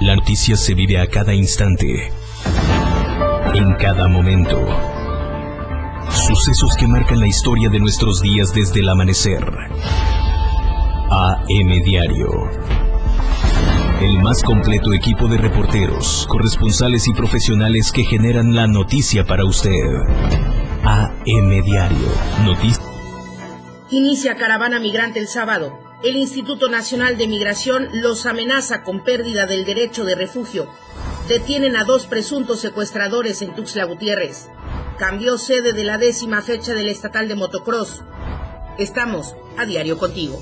La noticia se vive a cada instante, en cada momento. Sucesos que marcan la historia de nuestros días desde el amanecer. AM Diario. El más completo equipo de reporteros, corresponsales y profesionales que generan la noticia para usted. AM Diario. Noticias. Inicia caravana migrante el sábado. El Instituto Nacional de Migración los amenaza con pérdida del derecho de refugio. Detienen a dos presuntos secuestradores en Tuxtla Gutiérrez. Cambió sede de la décima fecha del estatal de motocross. Estamos a diario contigo.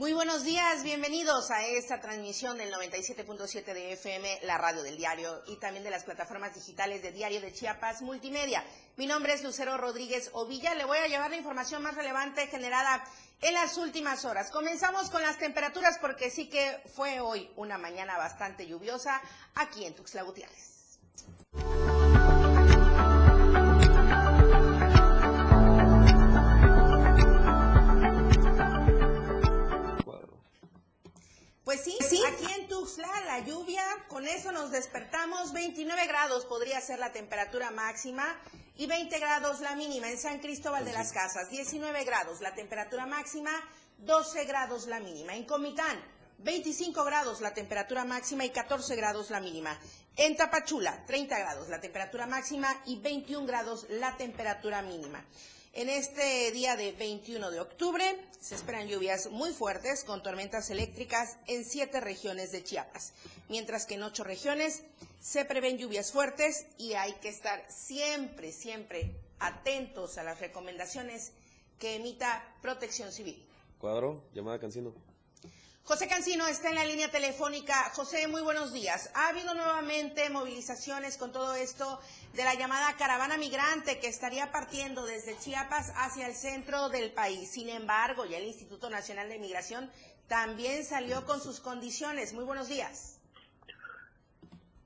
Muy buenos días, bienvenidos a esta transmisión del 97.7 de FM, la radio del diario y también de las plataformas digitales de Diario de Chiapas Multimedia. Mi nombre es Lucero Rodríguez Ovilla, le voy a llevar la información más relevante generada en las últimas horas. Comenzamos con las temperaturas porque sí que fue hoy una mañana bastante lluviosa aquí en Tuxtla Gutiérrez. Pues sí, aquí en Tuxtla la lluvia, con eso nos despertamos, 29 grados podría ser la temperatura máxima y 20 grados la mínima. En San Cristóbal de las Casas, 19 grados la temperatura máxima, 12 grados la mínima. En Comitán, 25 grados la temperatura máxima y 14 grados la mínima. En Tapachula, 30 grados la temperatura máxima y 21 grados la temperatura mínima. En este día de 21 de octubre se esperan lluvias muy fuertes con tormentas eléctricas en siete regiones de Chiapas, mientras que en ocho regiones se prevén lluvias fuertes y hay que estar siempre, siempre atentos a las recomendaciones que emita Protección Civil. Cuadro, llamada Cancino. José Cancino está en la línea telefónica. José, muy buenos días. Ha habido nuevamente movilizaciones con todo esto de la llamada caravana migrante que estaría partiendo desde Chiapas hacia el centro del país. Sin embargo, ya el Instituto Nacional de Migración también salió con sus condiciones. Muy buenos días.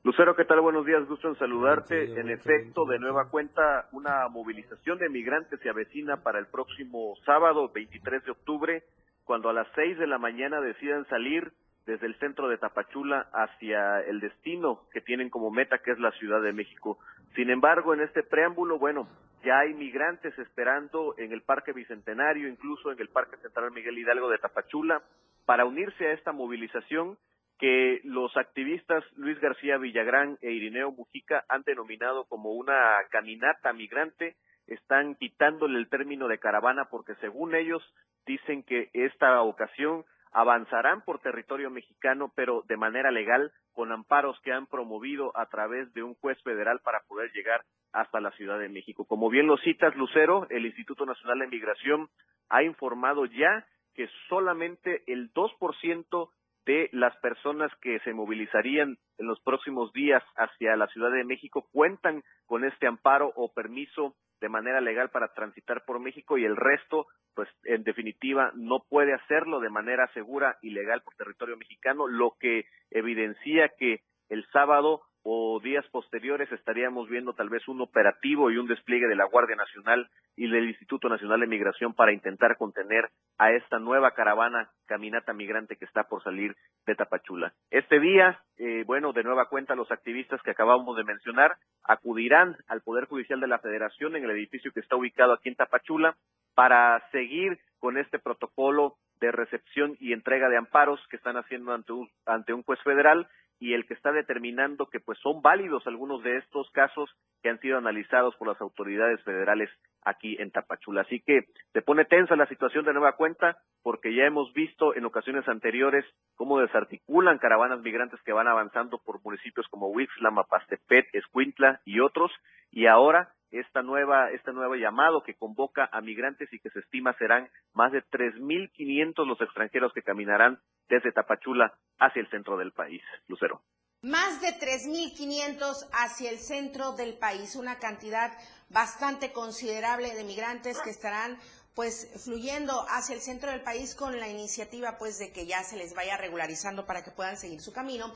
Lucero, ¿qué tal? Buenos días, gusto en saludarte. En efecto, de nueva cuenta, una movilización de migrantes se avecina para el próximo sábado, 23 de octubre, cuando a las 6 de la mañana decidan salir desde el centro de Tapachula hacia el destino que tienen como meta, que es la Ciudad de México. Sin embargo, en este preámbulo, bueno, ya hay migrantes esperando en el Parque Bicentenario, incluso en el Parque Central Miguel Hidalgo de Tapachula, para unirse a esta movilización que los activistas Luis García Villagrán e Irineo Mujica han denominado como una caminata migrante, están quitándole el término de caravana porque según ellos dicen que esta ocasión avanzarán por territorio mexicano, pero de manera legal, con amparos que han promovido a través de un juez federal para poder llegar hasta la Ciudad de México. Como bien lo citas, Lucero, el Instituto Nacional de Migración ha informado ya que solamente el 2% de las personas que se movilizarían en los próximos días hacia la Ciudad de México cuentan con este amparo o permiso de manera legal para transitar por México y el resto, pues en definitiva, no puede hacerlo de manera segura y legal por territorio mexicano, lo que evidencia que el sábado o días posteriores estaríamos viendo tal vez un operativo y un despliegue de la Guardia Nacional y del Instituto Nacional de Migración para intentar contener a esta nueva caravana caminata migrante que está por salir de Tapachula. Este día, eh, bueno, de nueva cuenta los activistas que acabamos de mencionar acudirán al Poder Judicial de la Federación en el edificio que está ubicado aquí en Tapachula para seguir con este protocolo de recepción y entrega de amparos que están haciendo ante un, ante un juez federal y el que está determinando que pues son válidos algunos de estos casos que han sido analizados por las autoridades federales aquí en Tapachula. Así que se pone tensa la situación de nueva cuenta porque ya hemos visto en ocasiones anteriores cómo desarticulan caravanas migrantes que van avanzando por municipios como Huixla, Mapastepet, Escuintla y otros y ahora esta nueva, este nuevo llamado que convoca a migrantes y que se estima serán más de 3.500 los extranjeros que caminarán desde Tapachula hacia el centro del país. Lucero. Más de 3.500 hacia el centro del país, una cantidad bastante considerable de migrantes que estarán pues fluyendo hacia el centro del país con la iniciativa pues de que ya se les vaya regularizando para que puedan seguir su camino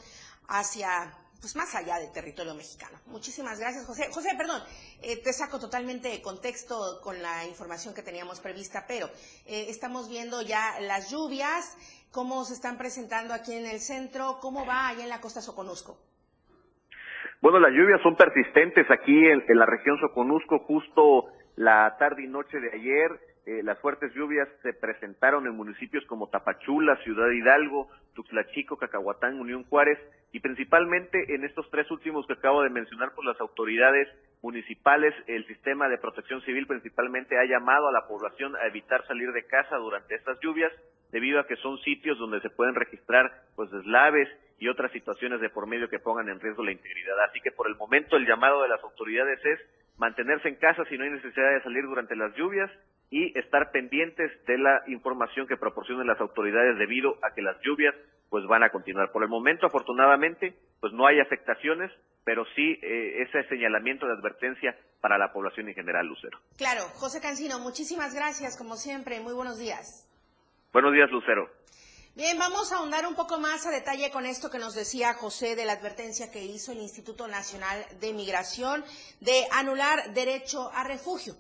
hacia pues más allá del territorio mexicano. Muchísimas gracias, José. José, perdón, eh, te saco totalmente de contexto con la información que teníamos prevista, pero eh, estamos viendo ya las lluvias, cómo se están presentando aquí en el centro, cómo va allá en la costa Soconusco. Bueno, las lluvias son persistentes aquí en, en la región Soconusco, justo la tarde y noche de ayer eh, las fuertes lluvias se presentaron en municipios como Tapachula, Ciudad Hidalgo, Tuxtla Chico, Cacahuatán, Unión Juárez y principalmente en estos tres últimos que acabo de mencionar por las autoridades municipales, el sistema de protección civil principalmente ha llamado a la población a evitar salir de casa durante estas lluvias debido a que son sitios donde se pueden registrar pues deslaves y otras situaciones de por medio que pongan en riesgo la integridad. Así que por el momento el llamado de las autoridades es mantenerse en casa si no hay necesidad de salir durante las lluvias y estar pendientes de la información que proporcionen las autoridades debido a que las lluvias pues van a continuar. Por el momento, afortunadamente, pues no hay afectaciones, pero sí eh, ese señalamiento de advertencia para la población en general, Lucero. Claro, José Cancino, muchísimas gracias, como siempre, muy buenos días. Buenos días, Lucero. Bien, vamos a ahondar un poco más a detalle con esto que nos decía José de la advertencia que hizo el Instituto Nacional de Migración de anular derecho a refugio.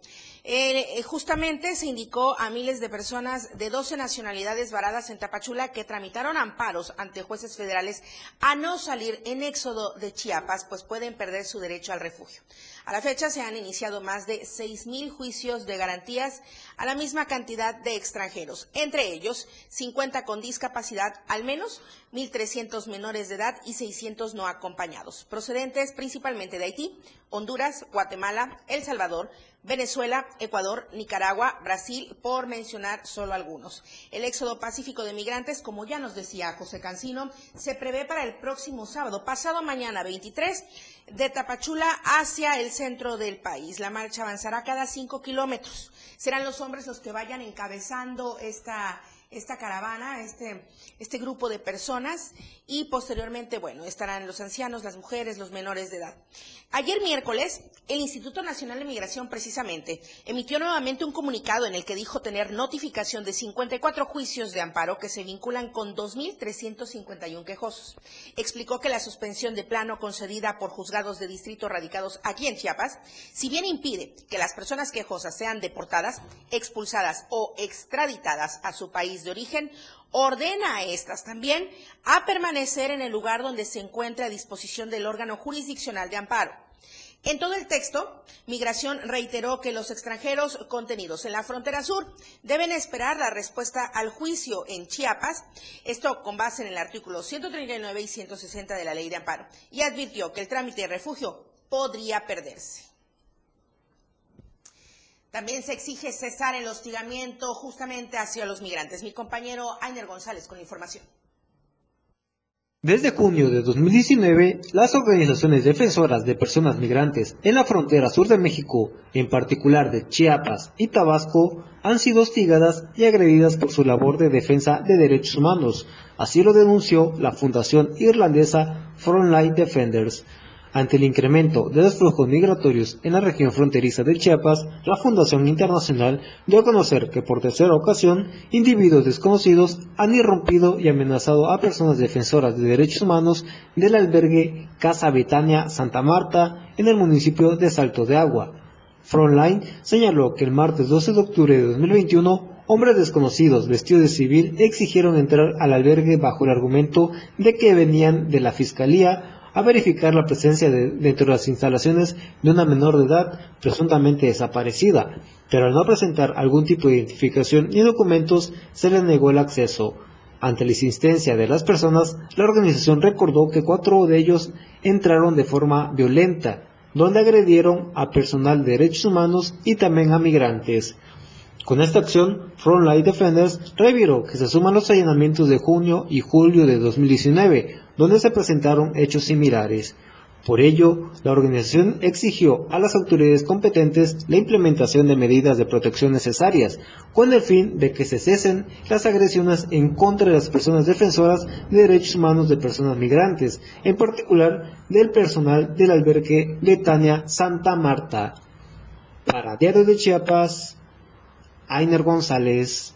Eh, justamente se indicó a miles de personas de 12 nacionalidades varadas en Tapachula que tramitaron amparos ante jueces federales a no salir en éxodo de Chiapas, pues pueden perder su derecho al refugio. A la fecha se han iniciado más de 6.000 juicios de garantías a la misma cantidad de extranjeros, entre ellos 50 con discapacidad, al menos 1.300 menores de edad y 600 no acompañados, procedentes principalmente de Haití, Honduras, Guatemala, El Salvador, Venezuela, Ecuador, Nicaragua, Brasil, por mencionar solo algunos. El éxodo pacífico de migrantes, como ya nos decía José Cancino, se prevé para el próximo sábado, pasado mañana 23, de Tapachula hacia el centro del país. La marcha avanzará cada cinco kilómetros. Serán los hombres los que vayan encabezando esta esta caravana, este, este grupo de personas y posteriormente, bueno, estarán los ancianos, las mujeres, los menores de edad. Ayer miércoles, el Instituto Nacional de Migración precisamente emitió nuevamente un comunicado en el que dijo tener notificación de 54 juicios de amparo que se vinculan con 2.351 quejosos. Explicó que la suspensión de plano concedida por juzgados de distrito radicados aquí en Chiapas, si bien impide que las personas quejosas sean deportadas, expulsadas o extraditadas a su de origen, ordena a estas también a permanecer en el lugar donde se encuentre a disposición del órgano jurisdiccional de amparo. En todo el texto, Migración reiteró que los extranjeros contenidos en la frontera sur deben esperar la respuesta al juicio en Chiapas, esto con base en el artículo 139 y 160 de la Ley de Amparo, y advirtió que el trámite de refugio podría perderse. También se exige cesar el hostigamiento justamente hacia los migrantes. Mi compañero Ainer González con información. Desde junio de 2019, las organizaciones defensoras de personas migrantes en la frontera sur de México, en particular de Chiapas y Tabasco, han sido hostigadas y agredidas por su labor de defensa de derechos humanos. Así lo denunció la fundación irlandesa Frontline Defenders, ante el incremento de los flujos migratorios en la región fronteriza de Chiapas, la Fundación Internacional dio a conocer que por tercera ocasión, individuos desconocidos han irrumpido y amenazado a personas defensoras de derechos humanos del albergue Casa Betania Santa Marta en el municipio de Salto de Agua. Frontline señaló que el martes 12 de octubre de 2021 hombres desconocidos vestidos de civil exigieron entrar al albergue bajo el argumento de que venían de la Fiscalía a verificar la presencia de, dentro de las instalaciones de una menor de edad presuntamente desaparecida, pero al no presentar algún tipo de identificación ni documentos se le negó el acceso. Ante la insistencia de las personas, la organización recordó que cuatro de ellos entraron de forma violenta, donde agredieron a personal de derechos humanos y también a migrantes. Con esta acción, Frontline Defenders reviró que se suman los allanamientos de junio y julio de 2019, donde se presentaron hechos similares. Por ello, la organización exigió a las autoridades competentes la implementación de medidas de protección necesarias, con el fin de que se cesen las agresiones en contra de las personas defensoras de derechos humanos de personas migrantes, en particular del personal del albergue Letania Santa Marta. Para Diario de Chiapas, Ainer González.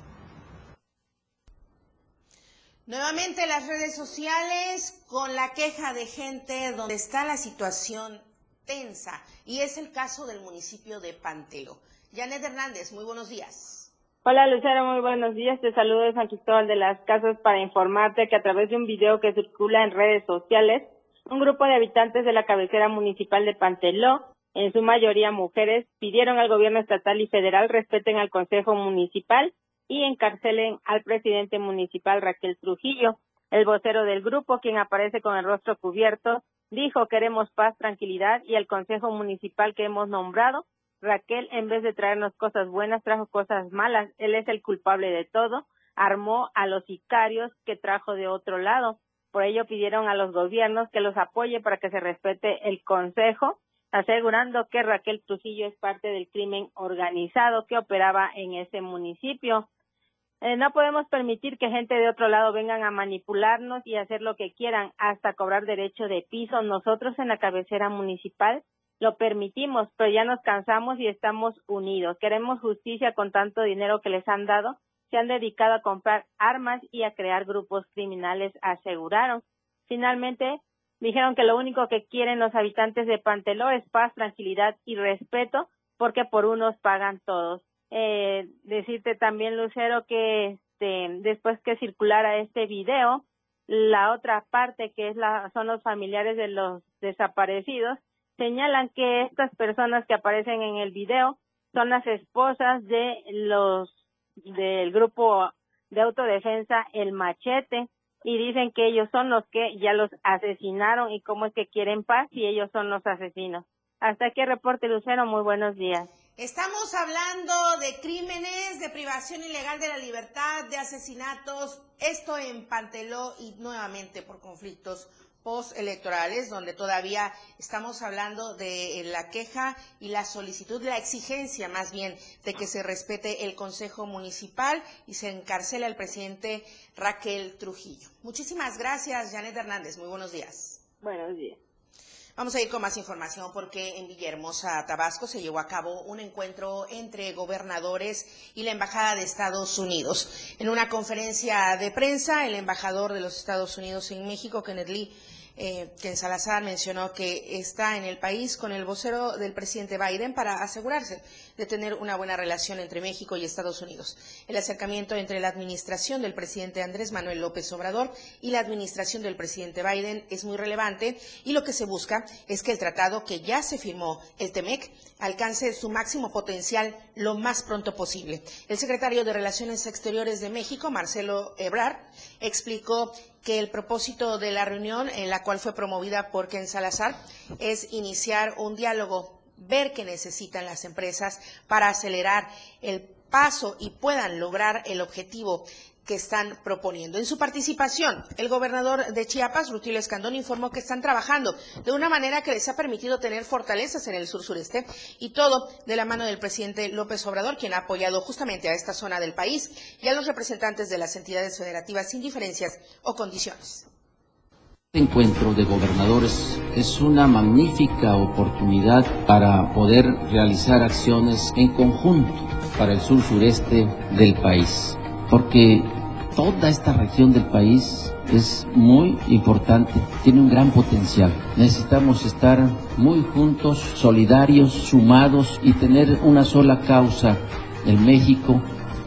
Nuevamente las redes sociales con la queja de gente donde está la situación tensa y es el caso del municipio de Pantelo. Janet Hernández, muy buenos días. Hola Lucero, muy buenos días. Te saludo de San Cristóbal de las Casas para informarte que a través de un video que circula en redes sociales, un grupo de habitantes de la cabecera municipal de Panteló, en su mayoría mujeres, pidieron al gobierno estatal y federal respeten al Consejo Municipal y encarcelen al presidente municipal Raquel Trujillo. El vocero del grupo, quien aparece con el rostro cubierto, dijo queremos paz, tranquilidad y el Consejo Municipal que hemos nombrado, Raquel, en vez de traernos cosas buenas, trajo cosas malas. Él es el culpable de todo. Armó a los sicarios que trajo de otro lado. Por ello pidieron a los gobiernos que los apoye para que se respete el Consejo, asegurando que Raquel Trujillo es parte del crimen organizado que operaba en ese municipio. Eh, no podemos permitir que gente de otro lado vengan a manipularnos y hacer lo que quieran hasta cobrar derecho de piso. Nosotros en la cabecera municipal lo permitimos, pero ya nos cansamos y estamos unidos. Queremos justicia con tanto dinero que les han dado. Se han dedicado a comprar armas y a crear grupos criminales, aseguraron. Finalmente, dijeron que lo único que quieren los habitantes de Panteló es paz, tranquilidad y respeto, porque por unos pagan todos. Eh, decirte también, Lucero, que este, después que circulara este video, la otra parte que es la, son los familiares de los desaparecidos, señalan que estas personas que aparecen en el video son las esposas de los del grupo de autodefensa El Machete y dicen que ellos son los que ya los asesinaron y cómo es que quieren paz y ellos son los asesinos. Hasta aquí reporte Lucero, muy buenos días. Estamos hablando de crímenes, de privación ilegal de la libertad, de asesinatos, esto en Panteló y nuevamente por conflictos postelectorales, donde todavía estamos hablando de la queja y la solicitud, la exigencia más bien de que se respete el Consejo Municipal y se encarcela al presidente Raquel Trujillo. Muchísimas gracias, Janet Hernández. Muy buenos días. Buenos días. Vamos a ir con más información porque en Villahermosa, Tabasco, se llevó a cabo un encuentro entre gobernadores y la Embajada de Estados Unidos. En una conferencia de prensa, el embajador de los Estados Unidos en México, Kenneth Lee, eh, que Salazar mencionó que está en el país con el vocero del presidente Biden para asegurarse de tener una buena relación entre México y Estados Unidos. El acercamiento entre la administración del presidente Andrés Manuel López Obrador y la administración del presidente Biden es muy relevante y lo que se busca es que el tratado que ya se firmó, el TEMEC, alcance su máximo potencial lo más pronto posible. El secretario de Relaciones Exteriores de México, Marcelo Ebrard, explicó que el propósito de la reunión, en la cual fue promovida por Ken Salazar, es iniciar un diálogo, ver qué necesitan las empresas para acelerar el paso y puedan lograr el objetivo que están proponiendo. En su participación, el gobernador de Chiapas, Rutilio Escandón, informó que están trabajando de una manera que les ha permitido tener fortalezas en el sur sureste y todo de la mano del presidente López Obrador, quien ha apoyado justamente a esta zona del país y a los representantes de las entidades federativas sin diferencias o condiciones. Este encuentro de gobernadores es una magnífica oportunidad para poder realizar acciones en conjunto para el sur sureste del país porque toda esta región del país es muy importante, tiene un gran potencial. Necesitamos estar muy juntos, solidarios, sumados y tener una sola causa en México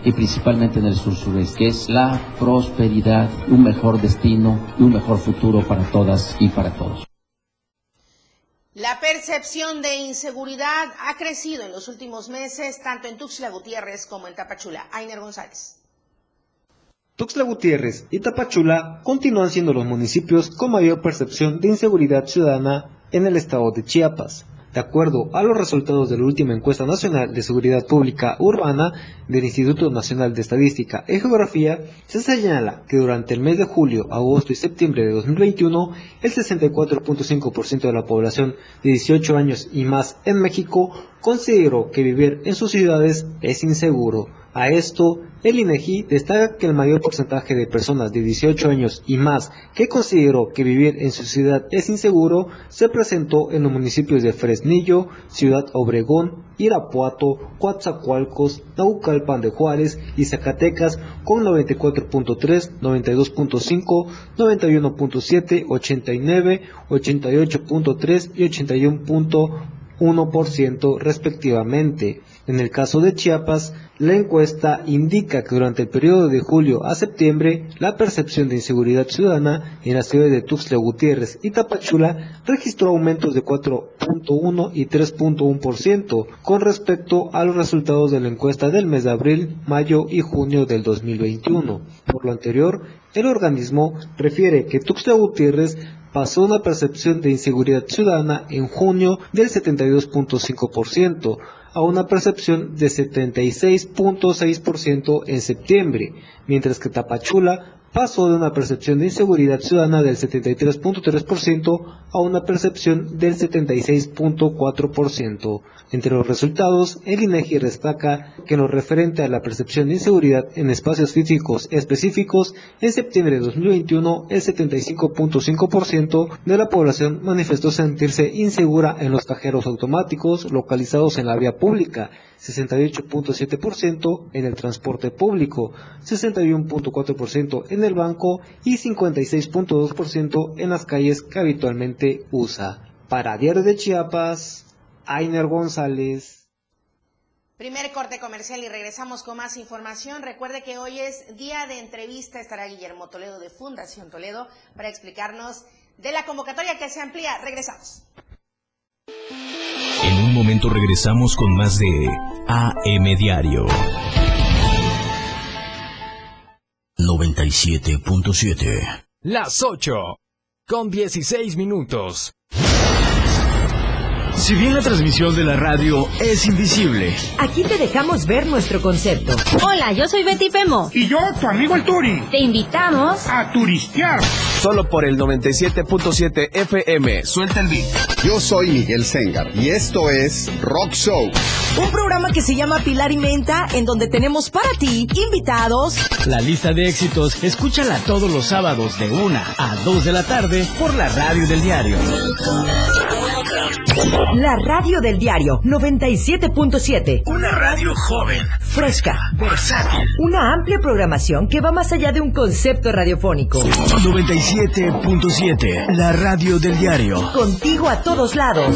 y principalmente en el sur sureste, que es la prosperidad, un mejor destino y un mejor futuro para todas y para todos. La percepción de inseguridad ha crecido en los últimos meses, tanto en Tuxtla Gutiérrez como en Tapachula. Ainer González. Tuxtla Gutiérrez y Tapachula continúan siendo los municipios con mayor percepción de inseguridad ciudadana en el estado de Chiapas. De acuerdo a los resultados de la última encuesta nacional de seguridad pública urbana del Instituto Nacional de Estadística y Geografía, se señala que durante el mes de julio, agosto y septiembre de 2021, el 64.5% de la población de 18 años y más en México consideró que vivir en sus ciudades es inseguro A esto, el INEGI destaca que el mayor porcentaje de personas de 18 años y más que consideró que vivir en su ciudad es inseguro se presentó en los municipios de Fresnillo, Ciudad Obregón, Irapuato, Coatzacoalcos, Naucalpan de Juárez y Zacatecas con 94.3, 92.5, 91.7, 89, 88.3 y 81.1% respectivamente. En el caso de Chiapas, la encuesta indica que durante el periodo de julio a septiembre, la percepción de inseguridad ciudadana en las ciudades de Tuxtla Gutiérrez y Tapachula registró aumentos de 4.1 y 3.1% con respecto a los resultados de la encuesta del mes de abril, mayo y junio del 2021. Por lo anterior, el organismo refiere que Tuxtla Gutiérrez pasó una percepción de inseguridad ciudadana en junio del 72.5%, a una percepción de 76.6% en septiembre, mientras que Tapachula pasó de una percepción de inseguridad ciudadana del 73.3% a una percepción del 76.4%. Entre los resultados, el INEGI destaca que en lo referente a la percepción de inseguridad en espacios físicos específicos, en septiembre de 2021 el 75.5% de la población manifestó sentirse insegura en los cajeros automáticos localizados en la vía pública, 68.7% en el transporte público, 61.4% en el banco y 56.2% en las calles que habitualmente usa. Para Diario de Chiapas, Ainer González. Primer corte comercial y regresamos con más información. Recuerde que hoy es día de entrevista. Estará Guillermo Toledo de Fundación Toledo para explicarnos de la convocatoria que se amplía. Regresamos. En un momento regresamos con más de AM Diario. 97.7 Las 8 con 16 minutos. Si bien la transmisión de la radio es invisible, aquí te dejamos ver nuestro concepto. Hola, yo soy Betty Pemo. Y yo, tu amigo el Turi. Te invitamos a turistear. Solo por el 97.7 FM. Suelta el beat. Yo soy Miguel Sengar y esto es Rock Show. Un programa que se llama Pilar y Menta, en donde tenemos para ti invitados. La lista de éxitos, escúchala todos los sábados de 1 a 2 de la tarde por la radio del diario. La radio del diario 97.7. Una radio joven, fresca, versátil. Una amplia programación que va más allá de un concepto radiofónico. 97.7. La radio del diario. Contigo a todos lados.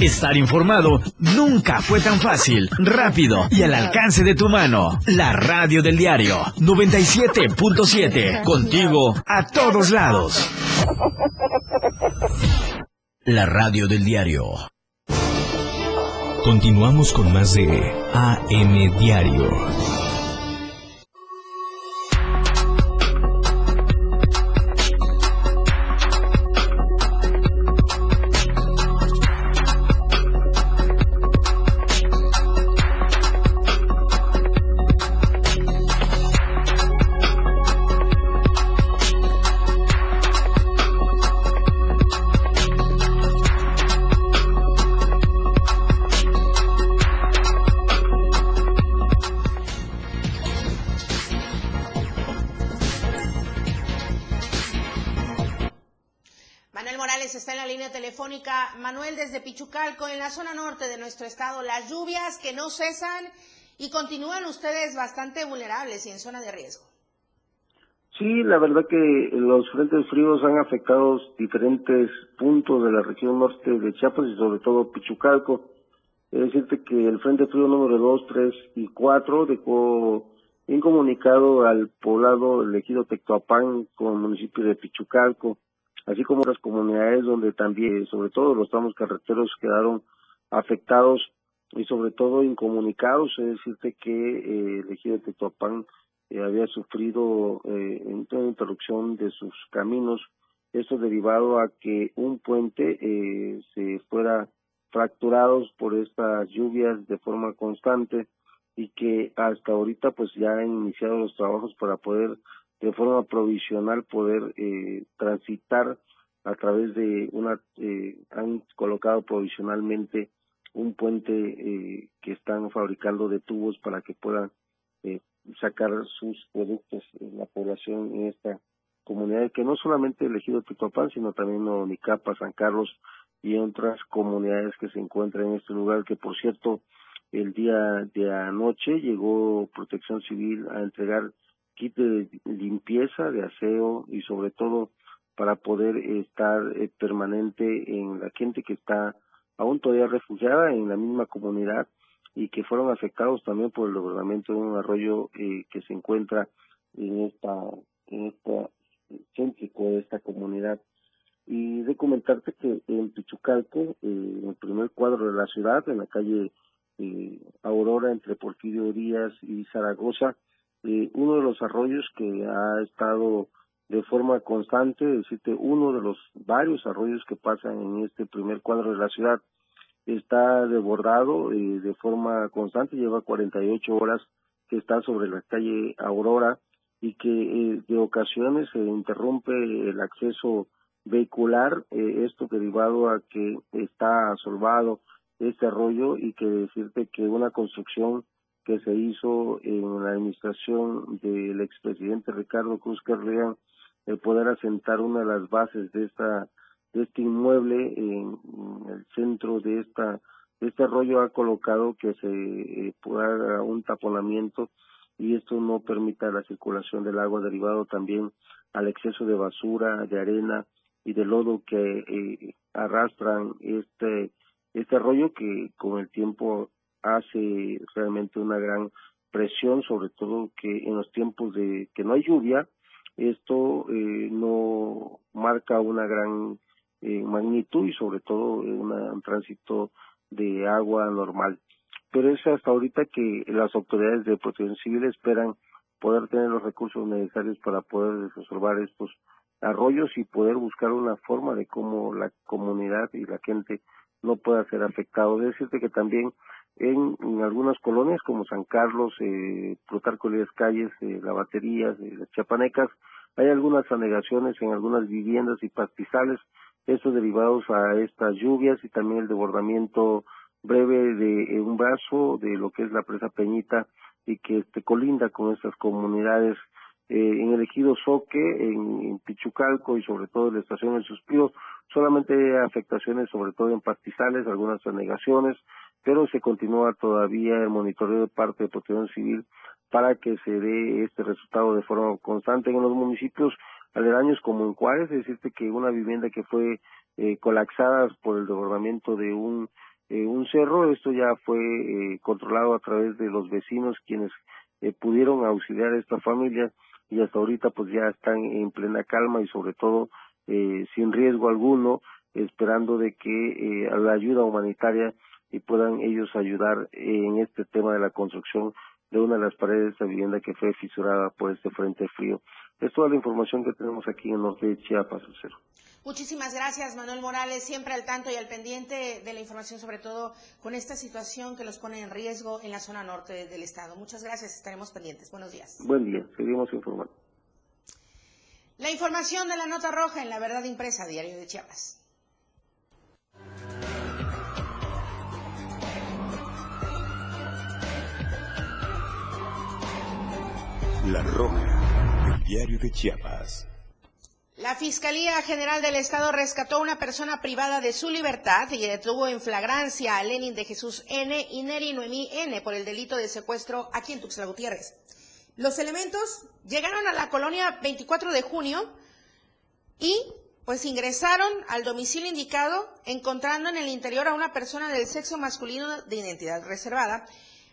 Estar informado nunca fue tan fácil, rápido y al alcance de tu mano. La radio del diario 97.7. Contigo a todos lados. La radio del diario Continuamos con más de AM Diario. Cesan y continúan ustedes bastante vulnerables y en zona de riesgo. Sí, la verdad que los frentes fríos han afectado diferentes puntos de la región norte de Chiapas y sobre todo Pichucalco. Es decirte que el frente frío número 2, 3 y 4 dejó incomunicado al poblado elegido Tectoapán con el municipio de Pichucalco, así como otras comunidades donde también, sobre todo los tramos carreteros quedaron afectados y sobre todo incomunicados, es decirte que eh, el ejido Tectoapán eh, había sufrido eh, una interrupción de sus caminos, esto derivado a que un puente eh, se fuera fracturado por estas lluvias de forma constante y que hasta ahorita pues ya han iniciado los trabajos para poder de forma provisional poder eh, transitar a través de una eh, han colocado provisionalmente un puente eh, que están fabricando de tubos para que puedan eh, sacar sus productos en la población en esta comunidad que no solamente elegido Titopán sino también Onicapa, San Carlos y otras comunidades que se encuentran en este lugar que por cierto el día de anoche llegó Protección Civil a entregar kit de limpieza, de aseo y sobre todo para poder estar eh, permanente en la gente que está aún todavía refugiada en la misma comunidad y que fueron afectados también por el logramiento de un arroyo eh, que se encuentra en esta en esta céntrico de esta comunidad. Y de comentarte que en Pichucalco eh, en el primer cuadro de la ciudad en la calle eh, Aurora entre Porfirio Díaz y Zaragoza eh, uno de los arroyos que ha estado de forma constante, es decir, uno de los varios arroyos que pasan en este primer cuadro de la ciudad. Está desbordado eh, de forma constante, lleva 48 horas que está sobre la calle Aurora y que eh, de ocasiones se interrumpe el acceso vehicular, eh, esto derivado a que está asolvado este arroyo y que decirte que una construcción que se hizo en la administración del expresidente Ricardo Cruz Carrián, el poder asentar una de las bases de esta de este inmueble en, el centro de esta de este arroyo ha colocado que se eh, pueda un taponamiento y esto no permita la circulación del agua derivado también al exceso de basura, de arena y de lodo que eh, arrastran este este arroyo que con el tiempo hace realmente una gran presión, sobre todo que en los tiempos de que no hay lluvia, esto eh, no marca una gran eh, magnitud y sobre todo una, un tránsito de agua normal. Pero es hasta ahorita que las autoridades de protección civil esperan poder tener los recursos necesarios para poder resolver estos arroyos y poder buscar una forma de cómo la comunidad y la gente no pueda ser afectado. Decirte que también en, algunas colonias como San Carlos, eh, Plutarco Elías Calles, eh, La Batería, eh, las Chapanecas, hay algunas anegaciones en algunas viviendas y pastizales, estos derivados a estas lluvias y también el desbordamiento breve de eh, un brazo de lo que es la presa Peñita y que este, colinda con estas comunidades. Eh, en el ejido Soque, en, Pichucalco y sobre todo en la estación del Suspiro, solamente afectaciones sobre todo en pastizales, algunas anegaciones, pero se continúa todavía el monitoreo de parte de Protección Civil para que se dé este resultado de forma constante en los municipios aledaños como en Juárez, es decir, que una vivienda que fue eh, colapsada por el desbordamiento de un eh, un cerro, esto ya fue eh, controlado a través de los vecinos quienes eh, pudieron auxiliar a esta familia y hasta ahorita pues ya están en plena calma y sobre todo eh, sin riesgo alguno, esperando de que la ayuda humanitaria y puedan ellos ayudar en este tema de la construcción de una de las paredes de esta vivienda que fue fisurada por este frente frío. Es toda la información que tenemos aquí en el norte de Chiapas, Cero. Muchísimas gracias, Manuel Morales, siempre al tanto y al pendiente de la información, sobre todo con esta situación que los pone en riesgo en la zona norte del estado. Muchas gracias, estaremos pendientes. Buenos días. Buen día, seguimos informando. La información de la nota roja en la verdad impresa, Diario de Chiapas. La roja, el diario de Chiapas. La Fiscalía General del Estado rescató a una persona privada de su libertad y detuvo en flagrancia a Lenin de Jesús N. y Neri Noemí N. por el delito de secuestro aquí en Tuxtla Gutiérrez. Los elementos llegaron a la colonia 24 de junio y pues ingresaron al domicilio indicado encontrando en el interior a una persona del sexo masculino de identidad reservada,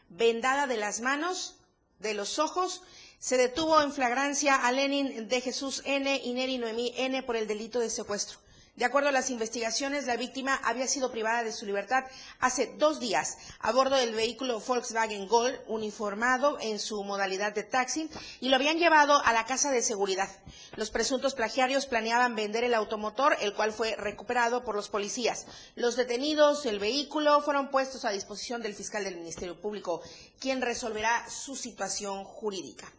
vendada de las manos, de los ojos se detuvo en flagrancia a Lenin de Jesús N. y Neri Noemí N. por el delito de secuestro. De acuerdo a las investigaciones, la víctima había sido privada de su libertad hace dos días a bordo del vehículo Volkswagen Gol, uniformado en su modalidad de taxi, y lo habían llevado a la casa de seguridad. Los presuntos plagiarios planeaban vender el automotor, el cual fue recuperado por los policías. Los detenidos, el vehículo, fueron puestos a disposición del fiscal del Ministerio Público, quien resolverá su situación jurídica.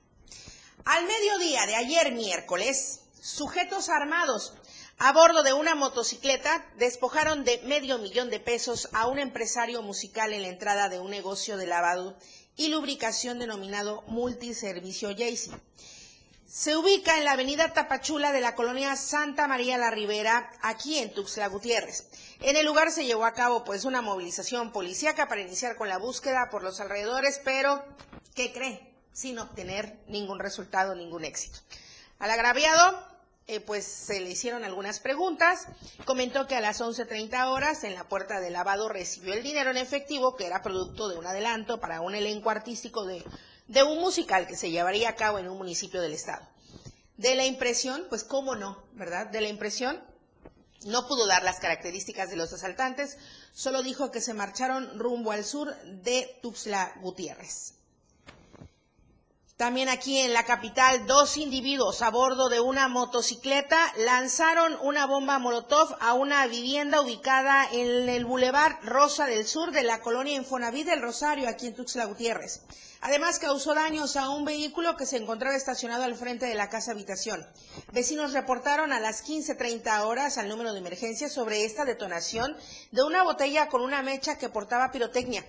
Al mediodía de ayer miércoles, sujetos armados a bordo de una motocicleta despojaron de medio millón de pesos a un empresario musical en la entrada de un negocio de lavado y lubricación denominado Multiservicio Jaycee. Se ubica en la avenida Tapachula de la colonia Santa María la Ribera, aquí en Tuxtla Gutiérrez. En el lugar se llevó a cabo pues una movilización policíaca para iniciar con la búsqueda por los alrededores, pero ¿qué cree? Sin obtener ningún resultado, ningún éxito. Al agraviado, eh, pues se le hicieron algunas preguntas. Comentó que a las 11.30 horas en la puerta de lavado recibió el dinero en efectivo, que era producto de un adelanto para un elenco artístico de, de un musical que se llevaría a cabo en un municipio del estado. De la impresión, pues cómo no, ¿verdad? De la impresión, no pudo dar las características de los asaltantes, solo dijo que se marcharon rumbo al sur de Tuxtla Gutiérrez. También aquí en la capital, dos individuos a bordo de una motocicleta lanzaron una bomba Molotov a una vivienda ubicada en el Boulevard Rosa del Sur de la colonia Infonavit del Rosario, aquí en Tuxtla Gutiérrez. Además, causó daños a un vehículo que se encontraba estacionado al frente de la casa habitación. Vecinos reportaron a las 15.30 horas al número de emergencia sobre esta detonación de una botella con una mecha que portaba pirotecnia.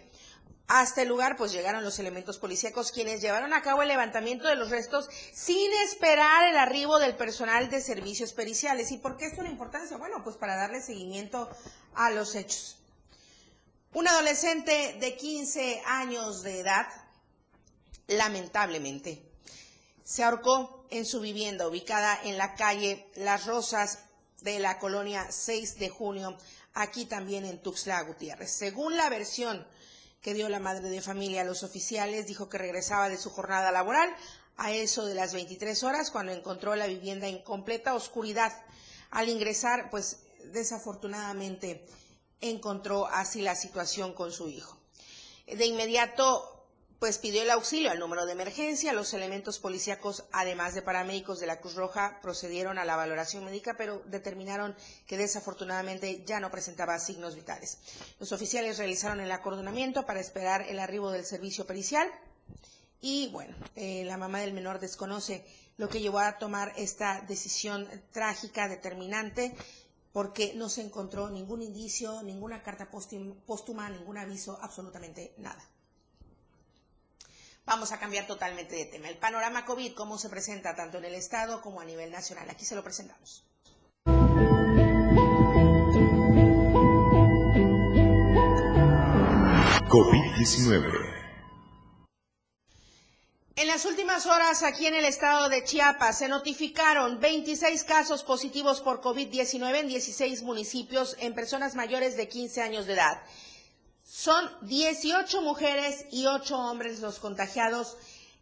Hasta el lugar pues llegaron los elementos policíacos quienes llevaron a cabo el levantamiento de los restos sin esperar el arribo del personal de servicios periciales. ¿Y por qué es una importancia? Bueno, pues para darle seguimiento a los hechos. Un adolescente de 15 años de edad, lamentablemente, se ahorcó en su vivienda ubicada en la calle Las Rosas de la colonia 6 de junio, aquí también en Tuxtla Gutiérrez. Según la versión que dio la madre de familia a los oficiales, dijo que regresaba de su jornada laboral a eso de las 23 horas cuando encontró la vivienda en completa oscuridad. Al ingresar, pues desafortunadamente encontró así la situación con su hijo. De inmediato pues pidió el auxilio al número de emergencia. Los elementos policíacos, además de paramédicos de la Cruz Roja, procedieron a la valoración médica, pero determinaron que desafortunadamente ya no presentaba signos vitales. Los oficiales realizaron el acordonamiento para esperar el arribo del servicio pericial. Y bueno, eh, la mamá del menor desconoce lo que llevó a tomar esta decisión trágica, determinante, porque no se encontró ningún indicio, ninguna carta póstuma, ningún aviso, absolutamente nada. Vamos a cambiar totalmente de tema. El panorama COVID, cómo se presenta tanto en el Estado como a nivel nacional. Aquí se lo presentamos. COVID-19. En las últimas horas, aquí en el estado de Chiapas, se notificaron 26 casos positivos por COVID-19 en 16 municipios en personas mayores de 15 años de edad. Son 18 mujeres y 8 hombres los contagiados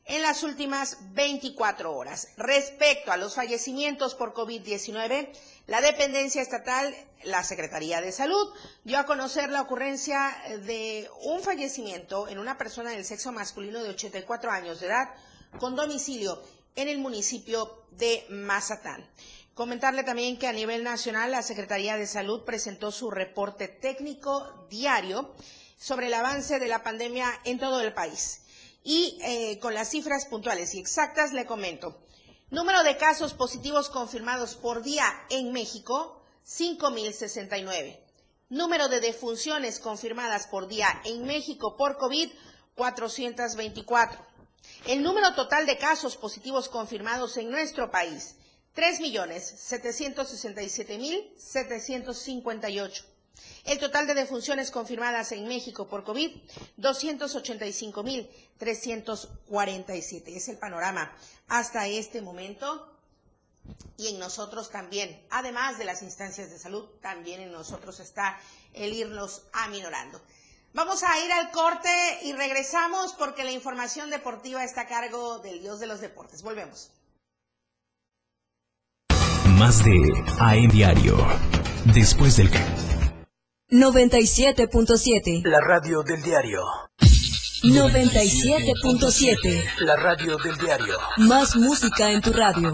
en las últimas 24 horas. Respecto a los fallecimientos por COVID-19, la dependencia estatal, la Secretaría de Salud, dio a conocer la ocurrencia de un fallecimiento en una persona del sexo masculino de 84 años de edad con domicilio en el municipio de Mazatán. Comentarle también que a nivel nacional la Secretaría de Salud presentó su reporte técnico diario sobre el avance de la pandemia en todo el país. Y eh, con las cifras puntuales y exactas le comento. Número de casos positivos confirmados por día en México, 5.069. Número de defunciones confirmadas por día en México por COVID, 424. El número total de casos positivos confirmados en nuestro país, 3.767.758. El total de defunciones confirmadas en México por COVID, 285.347. Es el panorama hasta este momento y en nosotros también, además de las instancias de salud, también en nosotros está el irnos aminorando. Vamos a ir al corte y regresamos porque la información deportiva está a cargo del Dios de los Deportes. Volvemos. Más de AM Diario. Después del 97.7. La radio del diario. 97.7. La radio del diario. Más música en tu radio.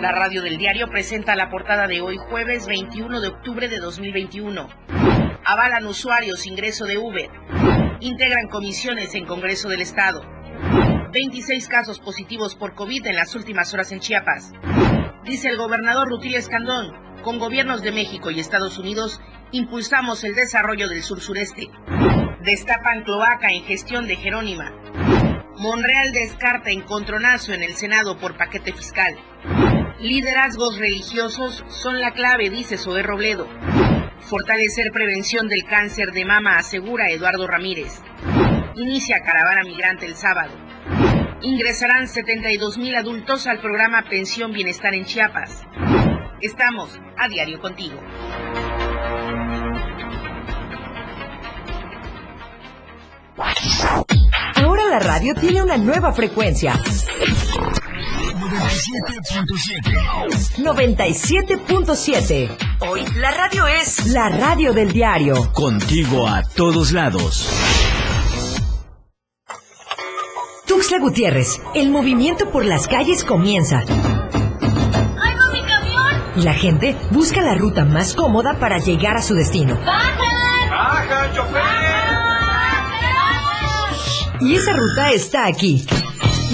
La radio del diario presenta la portada de hoy, jueves 21 de octubre de 2021. Avalan usuarios ingreso de Uber. Integran comisiones en Congreso del Estado. 26 casos positivos por COVID en las últimas horas en Chiapas. Dice el gobernador Rutilio Escandón, con gobiernos de México y Estados Unidos impulsamos el desarrollo del sur sureste. Destapan cloaca en gestión de Jerónima. Monreal descarta encontronazo en el Senado por paquete fiscal. Liderazgos religiosos son la clave, dice Zoé Robledo. Fortalecer prevención del cáncer de mama, asegura Eduardo Ramírez. Inicia caravana migrante el sábado. Ingresarán 72 mil adultos al programa Pensión Bienestar en Chiapas. Estamos a diario contigo. Ahora la radio tiene una nueva frecuencia. 97.7. Hoy la radio es la radio del diario. Contigo a todos lados. Tuxtla Gutiérrez, el movimiento por las calles comienza. ¡Ay, va mi camión! Y la gente busca la ruta más cómoda para llegar a su destino. ¡Bajan! ¡Baja, chofer! Y esa ruta está aquí.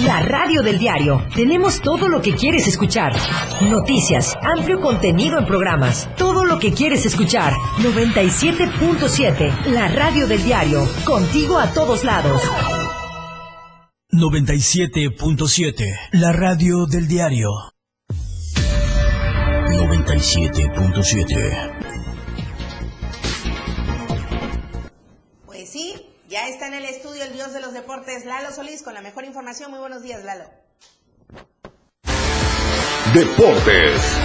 La radio del diario. Tenemos todo lo que quieres escuchar. Noticias, amplio contenido en programas. Todo lo que quieres escuchar. 97.7. La radio del diario. Contigo a todos lados. 97.7. La radio del diario. 97.7. ya está en el estudio el dios de los deportes, Lalo Solís, con la mejor información. Muy buenos días, Lalo. Deportes.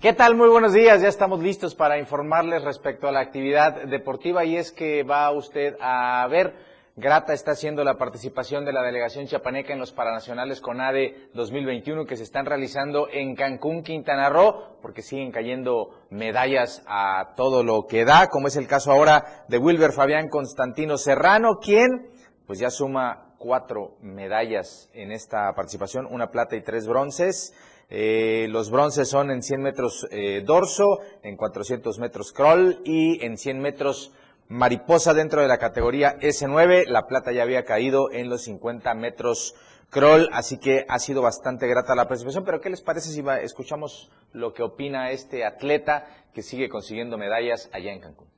¿Qué tal? Muy buenos días. Ya estamos listos para informarles respecto a la actividad deportiva y es que va usted a ver, grata está siendo la participación de la delegación chiapaneca en los Paranacionales CONADE 2021 que se están realizando en Cancún, Quintana Roo, porque siguen cayendo medallas a todo lo que da, como es el caso ahora de Wilber Fabián Constantino Serrano, quien pues ya suma cuatro medallas en esta participación, una plata y tres bronces. Eh, los bronces son en 100 metros eh, dorso, en 400 metros crawl y en 100 metros mariposa dentro de la categoría S9. La plata ya había caído en los 50 metros crawl, así que ha sido bastante grata la participación. Pero ¿qué les parece si escuchamos lo que opina este atleta que sigue consiguiendo medallas allá en Cancún?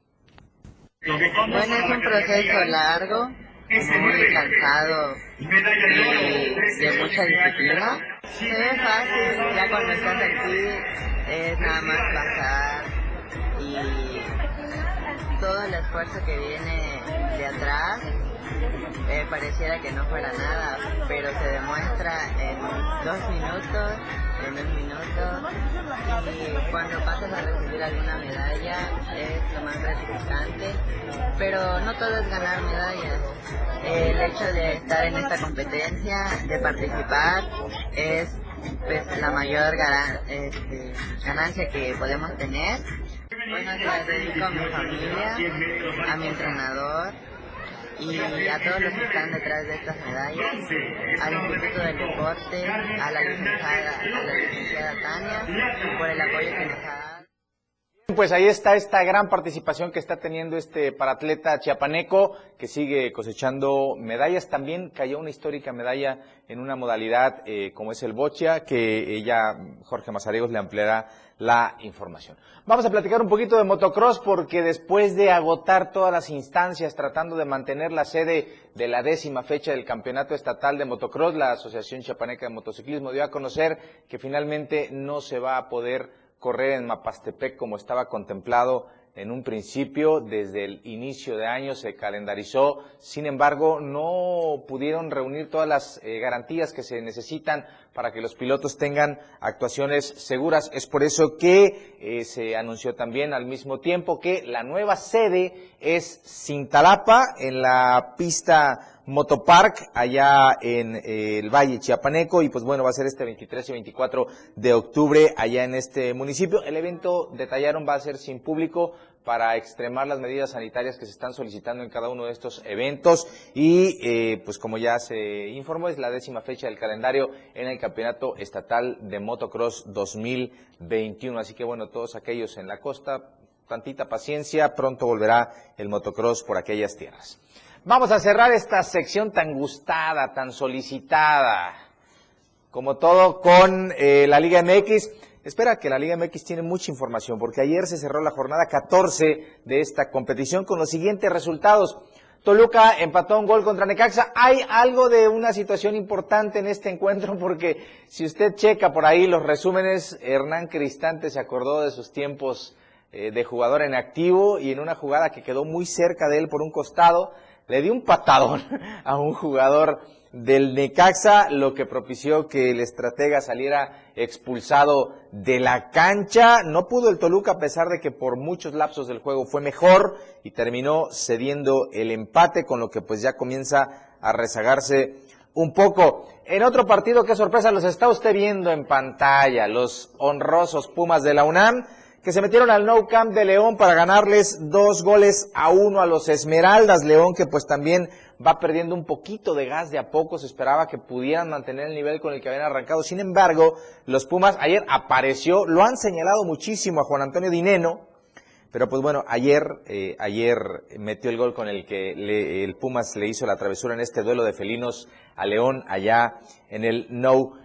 Bueno, es un proceso largo, muy cansado y de mucha disciplina. Se ve fácil, ya cuando estás aquí es nada más bajar y todo el esfuerzo que viene de atrás eh, pareciera que no fuera nada, pero se demuestra en dos minutos, en un minuto, y cuando pasas a recibir alguna medalla es lo más gratificante, pero no todo es ganar medallas. El hecho de estar en esta competencia, de participar, es pues, la mayor este, ganancia que podemos tener. Bueno, se la dedico a mi familia, a mi entrenador, y a todos los que están detrás de estas medallas, al Instituto del Deporte, a la licenciada, a la licenciada Tania, por el apoyo que nos ha dado. Pues ahí está esta gran participación que está teniendo este paratleta chiapaneco que sigue cosechando medallas. También cayó una histórica medalla en una modalidad eh, como es el bocha, que ella, Jorge Mazariegos, le ampliará la información. Vamos a platicar un poquito de motocross porque después de agotar todas las instancias tratando de mantener la sede de la décima fecha del Campeonato Estatal de Motocross, la Asociación Chapaneca de Motociclismo dio a conocer que finalmente no se va a poder correr en Mapastepec como estaba contemplado en un principio, desde el inicio de año se calendarizó, sin embargo no pudieron reunir todas las eh, garantías que se necesitan para que los pilotos tengan actuaciones seguras. Es por eso que eh, se anunció también al mismo tiempo que la nueva sede es Cintalapa, en la pista Motopark allá en eh, el Valle Chiapaneco y pues bueno, va a ser este 23 y 24 de octubre allá en este municipio. El evento, detallaron, va a ser sin público para extremar las medidas sanitarias que se están solicitando en cada uno de estos eventos y eh, pues como ya se informó es la décima fecha del calendario en el Campeonato Estatal de Motocross 2021. Así que bueno, todos aquellos en la costa, tantita paciencia, pronto volverá el motocross por aquellas tierras. Vamos a cerrar esta sección tan gustada, tan solicitada, como todo con eh, la Liga MX. Espera que la Liga MX tiene mucha información, porque ayer se cerró la jornada 14 de esta competición con los siguientes resultados. Toluca empató un gol contra Necaxa. Hay algo de una situación importante en este encuentro porque si usted checa por ahí los resúmenes, Hernán Cristante se acordó de sus tiempos eh, de jugador en activo y en una jugada que quedó muy cerca de él por un costado, le dio un patadón a un jugador del Necaxa, lo que propició que el estratega saliera expulsado de la cancha. No pudo el Toluca a pesar de que por muchos lapsos del juego fue mejor y terminó cediendo el empate, con lo que pues ya comienza a rezagarse un poco. En otro partido, qué sorpresa, los está usted viendo en pantalla, los honrosos Pumas de la UNAM que se metieron al No Camp de León para ganarles dos goles a uno a los Esmeraldas. León que pues también va perdiendo un poquito de gas de a poco. Se esperaba que pudieran mantener el nivel con el que habían arrancado. Sin embargo, los Pumas ayer apareció, lo han señalado muchísimo a Juan Antonio Dineno. Pero pues bueno, ayer, eh, ayer metió el gol con el que el Pumas le hizo la travesura en este duelo de felinos a León allá en el No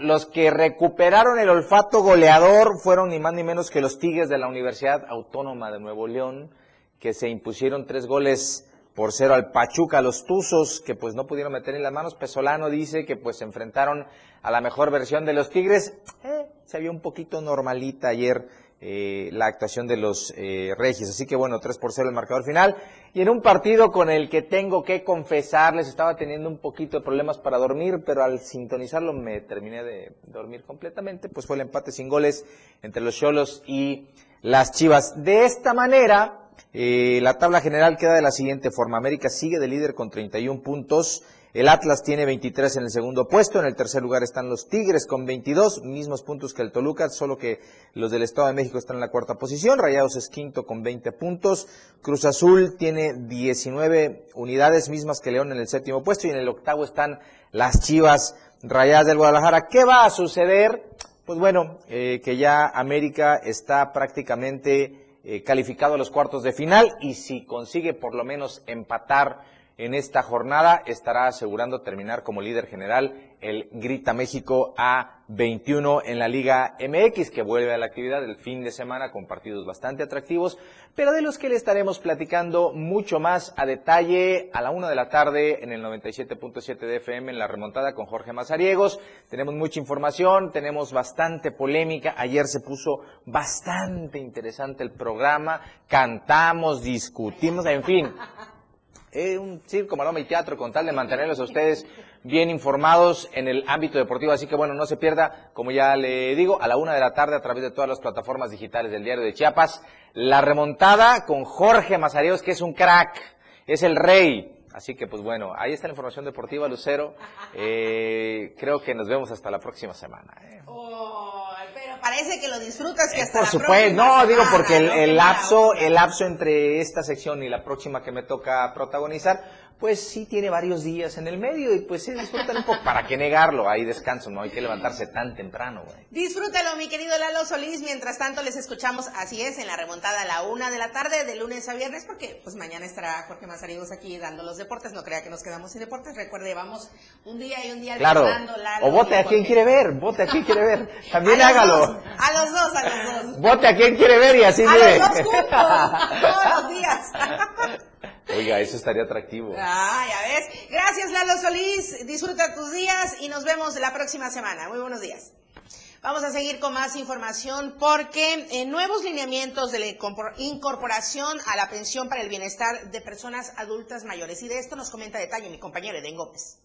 los que recuperaron el olfato goleador fueron ni más ni menos que los Tigres de la Universidad Autónoma de Nuevo León, que se impusieron tres goles por cero al Pachuca, los Tuzos, que pues no pudieron meter en las manos. Pesolano dice que pues se enfrentaron a la mejor versión de los Tigres. Eh, se vio un poquito normalita ayer eh, la actuación de los eh. Así que bueno, 3 por 0 el marcador final. Y en un partido con el que tengo que confesarles, estaba teniendo un poquito de problemas para dormir, pero al sintonizarlo me terminé de dormir completamente, pues fue el empate sin goles entre los Cholos y las Chivas. De esta manera, eh, la tabla general queda de la siguiente forma. América sigue de líder con 31 puntos. El Atlas tiene 23 en el segundo puesto, en el tercer lugar están los Tigres con 22, mismos puntos que el Toluca, solo que los del Estado de México están en la cuarta posición, Rayados es quinto con 20 puntos, Cruz Azul tiene 19 unidades, mismas que León en el séptimo puesto, y en el octavo están las Chivas Rayadas del Guadalajara. ¿Qué va a suceder? Pues bueno, eh, que ya América está prácticamente eh, calificado a los cuartos de final y si consigue por lo menos empatar en esta jornada estará asegurando terminar como líder general el Grita México A21 en la Liga MX, que vuelve a la actividad el fin de semana con partidos bastante atractivos, pero de los que le estaremos platicando mucho más a detalle a la una de la tarde en el 97.7 de FM en la remontada con Jorge Mazariegos. Tenemos mucha información, tenemos bastante polémica. Ayer se puso bastante interesante el programa, cantamos, discutimos, en fin eh, un circo, maroma y teatro con tal de mantenerlos a ustedes bien informados en el ámbito deportivo. Así que bueno, no se pierda, como ya le digo, a la una de la tarde a través de todas las plataformas digitales del Diario de Chiapas, la remontada con Jorge Mazareos, que es un crack, es el rey. Así que pues bueno, ahí está la información deportiva, Lucero. Eh, creo que nos vemos hasta la próxima semana. ¿eh? Oh, parece que lo disfrutas que Eh, hasta por la supuesto, no, digo porque el, lapso, el lapso entre esta sección y la próxima que me toca protagonizar, pues sí tiene varios días en el medio y pues sí disfrutan un poco. ¿Para qué negarlo? Hay descanso, no hay que levantarse tan temprano, güey. Disfrútalo, mi querido Lalo Solís. Mientras tanto, les escuchamos, así es, en la remontada a la una de la tarde, de lunes a viernes, porque pues mañana estará Jorge Mazariegos aquí dando los deportes. No crea que nos quedamos sin deportes. Recuerde, vamos un día y un día Claro. Lalo O vote a quien quiere ver, vote a quien quiere ver. También A los hágalo. dos, a los dos, a los dos. Vote a quien quiere ver y así a los dos juntos, todos los días. Oiga, eso estaría atractivo. Ah, ya ves. Gracias, Lalo Solís. Disfruta tus días y nos vemos la próxima semana. Muy buenos días. Vamos a seguir con más información porque eh, nuevos lineamientos de la incorpor- incorporación a la pensión para el bienestar de personas adultas mayores. Y de esto nos comenta detalle mi compañero Eden Gómez.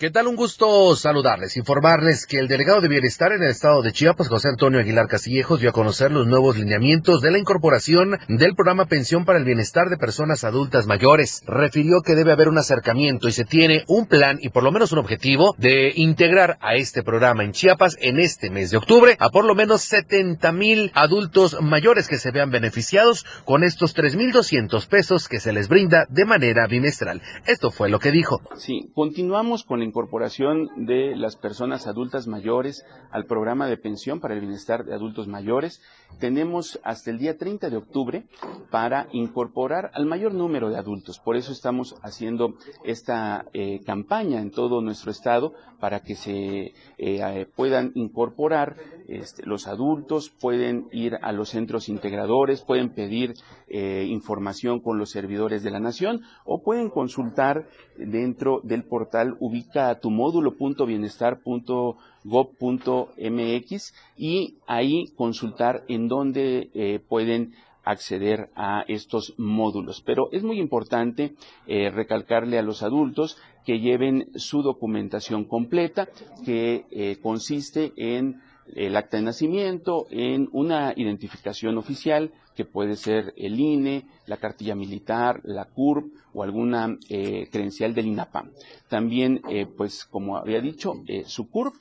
¿Qué tal? Un gusto saludarles, informarles que el delegado de Bienestar en el estado de Chiapas, José Antonio Aguilar Castillejos, dio a conocer los nuevos lineamientos de la incorporación del programa Pensión para el Bienestar de Personas Adultas Mayores. Refirió que debe haber un acercamiento y se tiene un plan y por lo menos un objetivo de integrar a este programa en Chiapas en este mes de octubre a por lo menos 70 mil adultos mayores que se vean beneficiados con estos 3.200 pesos que se les brinda de manera bimestral. Esto fue lo que dijo. Sí, continuamos con la incorporación de las personas adultas mayores al programa de pensión para el bienestar de adultos mayores. Tenemos hasta el día 30 de octubre para incorporar al mayor número de adultos. Por eso estamos haciendo esta eh, campaña en todo nuestro estado para que se eh, eh, puedan incorporar este, los adultos, pueden ir a los centros integradores, pueden pedir información con los servidores de la nación o pueden consultar dentro del portal ubica tu módulo.bienestar.gov.mx y ahí consultar en dónde eh, pueden acceder a estos módulos. Pero es muy importante eh, recalcarle a los adultos que lleven su documentación completa, que eh, consiste en el acta de nacimiento, en una identificación oficial, que puede ser el INE, la cartilla militar, la CURP o alguna eh, credencial del INAPAM. También, eh, pues como había dicho, eh, su CURP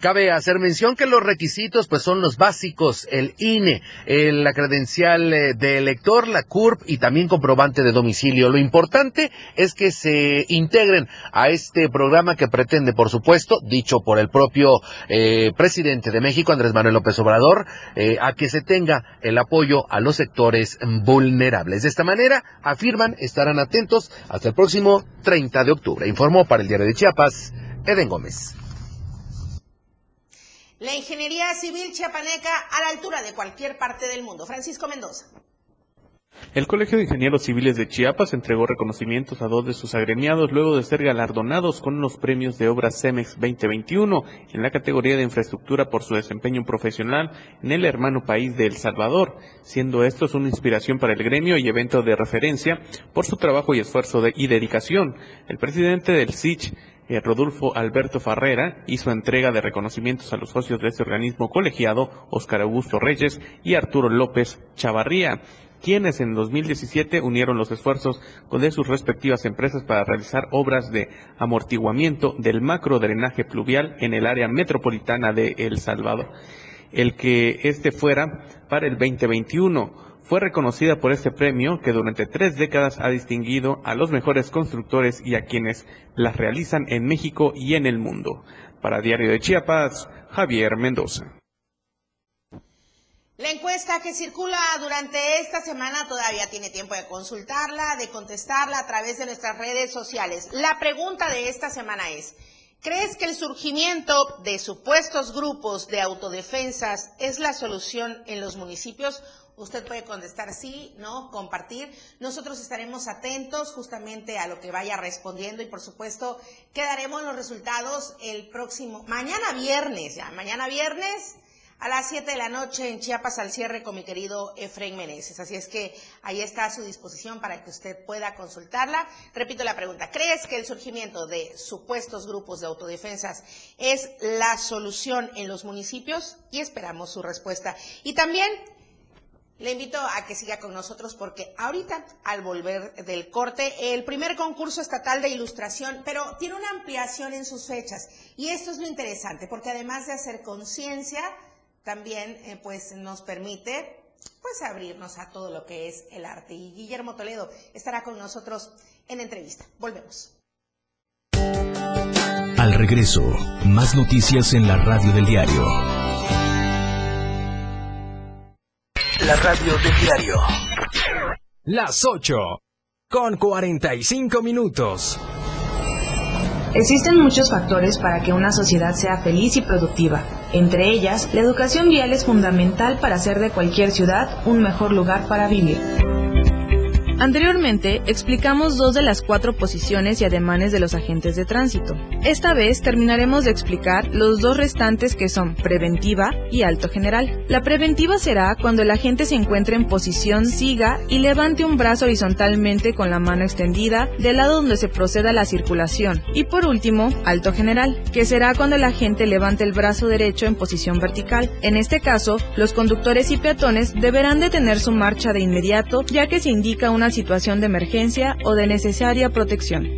Cabe hacer mención que los requisitos pues son los básicos, el INE, el- la credencial eh, de elector, la CURP y también comprobante de domicilio. Lo importante es que se integren a este programa que pretende, por supuesto, dicho por el propio eh, presidente de México, Andrés Manuel López Obrador, eh, a que se tenga el apoyo a los sectores vulnerables. De esta manera, afirman, estarán atentos hasta el próximo 30 de octubre. Informó para el Diario de Chiapas, Eden Gómez. La ingeniería civil chiapaneca a la altura de cualquier parte del mundo. Francisco Mendoza. El Colegio de Ingenieros Civiles de Chiapas entregó reconocimientos a dos de sus agremiados luego de ser galardonados con los premios de obra CEMEX 2021 en la categoría de infraestructura por su desempeño profesional en el hermano país de El Salvador, siendo estos una inspiración para el gremio y evento de referencia por su trabajo y esfuerzo y dedicación. El presidente del SICH, Rodolfo Alberto Farrera hizo entrega de reconocimientos a los socios de este organismo colegiado, Óscar Augusto Reyes y Arturo López Chavarría, quienes en 2017 unieron los esfuerzos de sus respectivas empresas para realizar obras de amortiguamiento del macro drenaje pluvial en el área metropolitana de El Salvador. El que este fuera para el 2021 fue reconocida por este premio que durante tres décadas ha distinguido a los mejores constructores y a quienes las realizan en México y en el mundo. Para Diario de Chiapas, Javier Mendoza. La encuesta que circula durante esta semana todavía tiene tiempo de consultarla, de contestarla a través de nuestras redes sociales. La pregunta de esta semana es, ¿crees que el surgimiento de supuestos grupos de autodefensas es la solución en los municipios? Usted puede contestar sí, no, compartir. Nosotros estaremos atentos justamente a lo que vaya respondiendo y por supuesto quedaremos los resultados el próximo, mañana viernes, ya, mañana viernes a las 7 de la noche en Chiapas al cierre con mi querido Efraín Meneses. Así es que ahí está a su disposición para que usted pueda consultarla. Repito la pregunta, ¿crees que el surgimiento de supuestos grupos de autodefensas es la solución en los municipios? Y esperamos su respuesta. Y también le invito a que siga con nosotros porque ahorita, al volver del corte, el primer concurso estatal de ilustración, pero tiene una ampliación en sus fechas. Y esto es lo interesante, porque además de hacer conciencia, también eh, pues nos permite pues abrirnos a todo lo que es el arte. Y Guillermo Toledo estará con nosotros en entrevista. Volvemos. Al regreso, más noticias en la radio del diario. La radio del diario. Las 8 con 45 minutos. Existen muchos factores para que una sociedad sea feliz y productiva. Entre ellas, la educación vial es fundamental para hacer de cualquier ciudad un mejor lugar para vivir. Anteriormente explicamos dos de las cuatro posiciones y ademanes de los agentes de tránsito. Esta vez terminaremos de explicar los dos restantes que son preventiva y alto general. La preventiva será cuando el agente se encuentre en posición siga y levante un brazo horizontalmente con la mano extendida del lado donde se proceda la circulación. Y por último, alto general, que será cuando el agente levante el brazo derecho en posición vertical. En este caso, los conductores y peatones deberán detener su marcha de inmediato ya que se indica una situación de emergencia o de necesaria protección.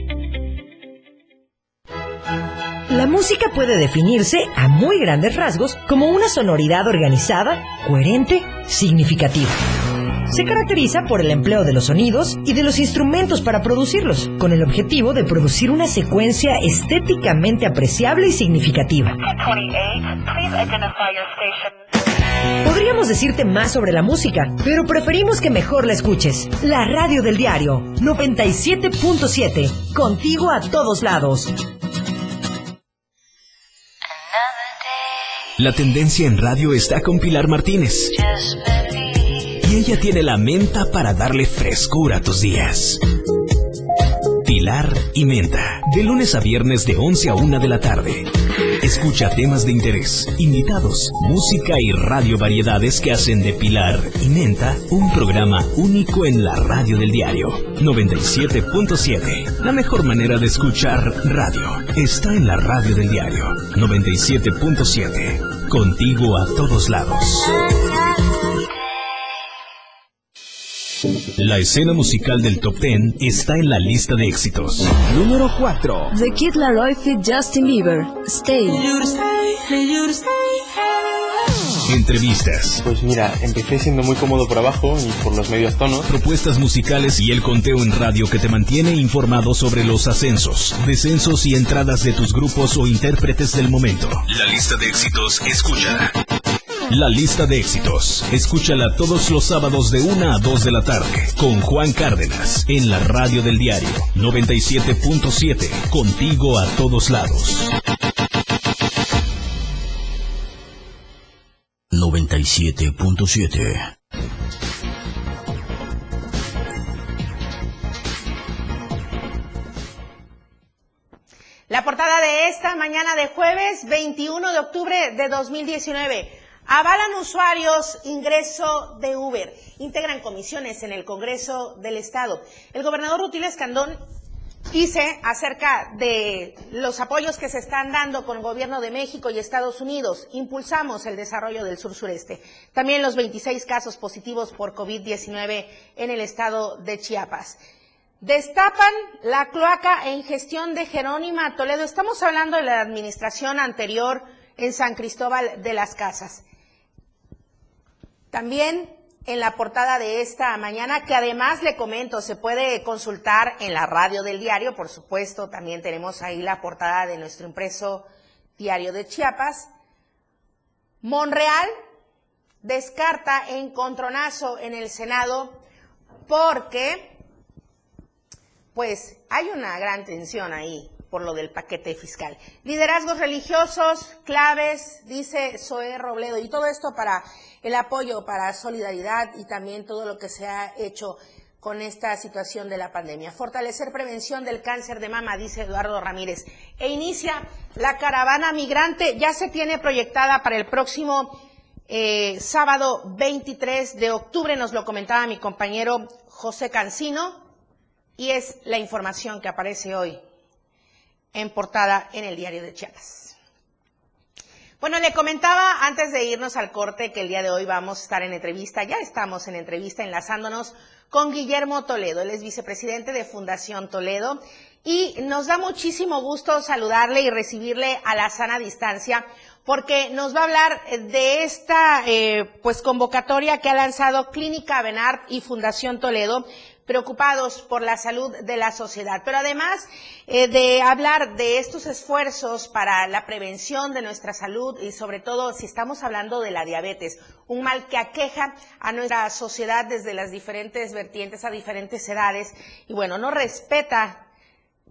La música puede definirse a muy grandes rasgos como una sonoridad organizada, coherente, significativa. Se caracteriza por el empleo de los sonidos y de los instrumentos para producirlos, con el objetivo de producir una secuencia estéticamente apreciable y significativa. Podríamos decirte más sobre la música, pero preferimos que mejor la escuches. La radio del diario 97.7, contigo a todos lados. La tendencia en radio está con Pilar Martínez. Y ella tiene la menta para darle frescura a tus días. Pilar y Menta, de lunes a viernes de 11 a 1 de la tarde. Escucha temas de interés, invitados, música y radio variedades que hacen de Pilar y Menta un programa único en la radio del diario 97.7. La mejor manera de escuchar radio está en la radio del diario 97.7. Contigo a todos lados. La escena musical del top 10 está en la lista de éxitos. Número 4. The Kid Laroi fit Justin Bieber. Stay. Entrevistas. Pues mira, empecé siendo muy cómodo por abajo y por los medios tonos. Propuestas musicales y el conteo en radio que te mantiene informado sobre los ascensos, descensos y entradas de tus grupos o intérpretes del momento. La lista de éxitos, escucha. La lista de éxitos. Escúchala todos los sábados de 1 a 2 de la tarde con Juan Cárdenas en la radio del diario 97.7. Contigo a todos lados. 97.7. La portada de esta mañana de jueves 21 de octubre de 2019. Avalan usuarios ingreso de Uber. Integran comisiones en el Congreso del Estado. El gobernador Rutilio Escandón dice acerca de los apoyos que se están dando con el gobierno de México y Estados Unidos. Impulsamos el desarrollo del sur sureste. También los 26 casos positivos por COVID-19 en el estado de Chiapas. Destapan la cloaca en gestión de Jerónima Toledo. Estamos hablando de la administración anterior en San Cristóbal de las Casas. También en la portada de esta mañana, que además le comento, se puede consultar en la radio del diario, por supuesto, también tenemos ahí la portada de nuestro impreso diario de Chiapas. Monreal descarta encontronazo en el Senado porque pues hay una gran tensión ahí por lo del paquete fiscal. Liderazgos religiosos, claves, dice Zoé Robledo, y todo esto para el apoyo, para solidaridad y también todo lo que se ha hecho con esta situación de la pandemia. Fortalecer prevención del cáncer de mama, dice Eduardo Ramírez. E inicia la caravana migrante, ya se tiene proyectada para el próximo eh, sábado 23 de octubre, nos lo comentaba mi compañero José Cancino, y es la información que aparece hoy en portada en el diario de Chiapas. Bueno, le comentaba antes de irnos al corte que el día de hoy vamos a estar en entrevista, ya estamos en entrevista enlazándonos con Guillermo Toledo, él es vicepresidente de Fundación Toledo y nos da muchísimo gusto saludarle y recibirle a la sana distancia porque nos va a hablar de esta eh, pues convocatoria que ha lanzado Clínica Benart y Fundación Toledo preocupados por la salud de la sociedad, pero además eh, de hablar de estos esfuerzos para la prevención de nuestra salud y sobre todo si estamos hablando de la diabetes, un mal que aqueja a nuestra sociedad desde las diferentes vertientes a diferentes edades y bueno, no respeta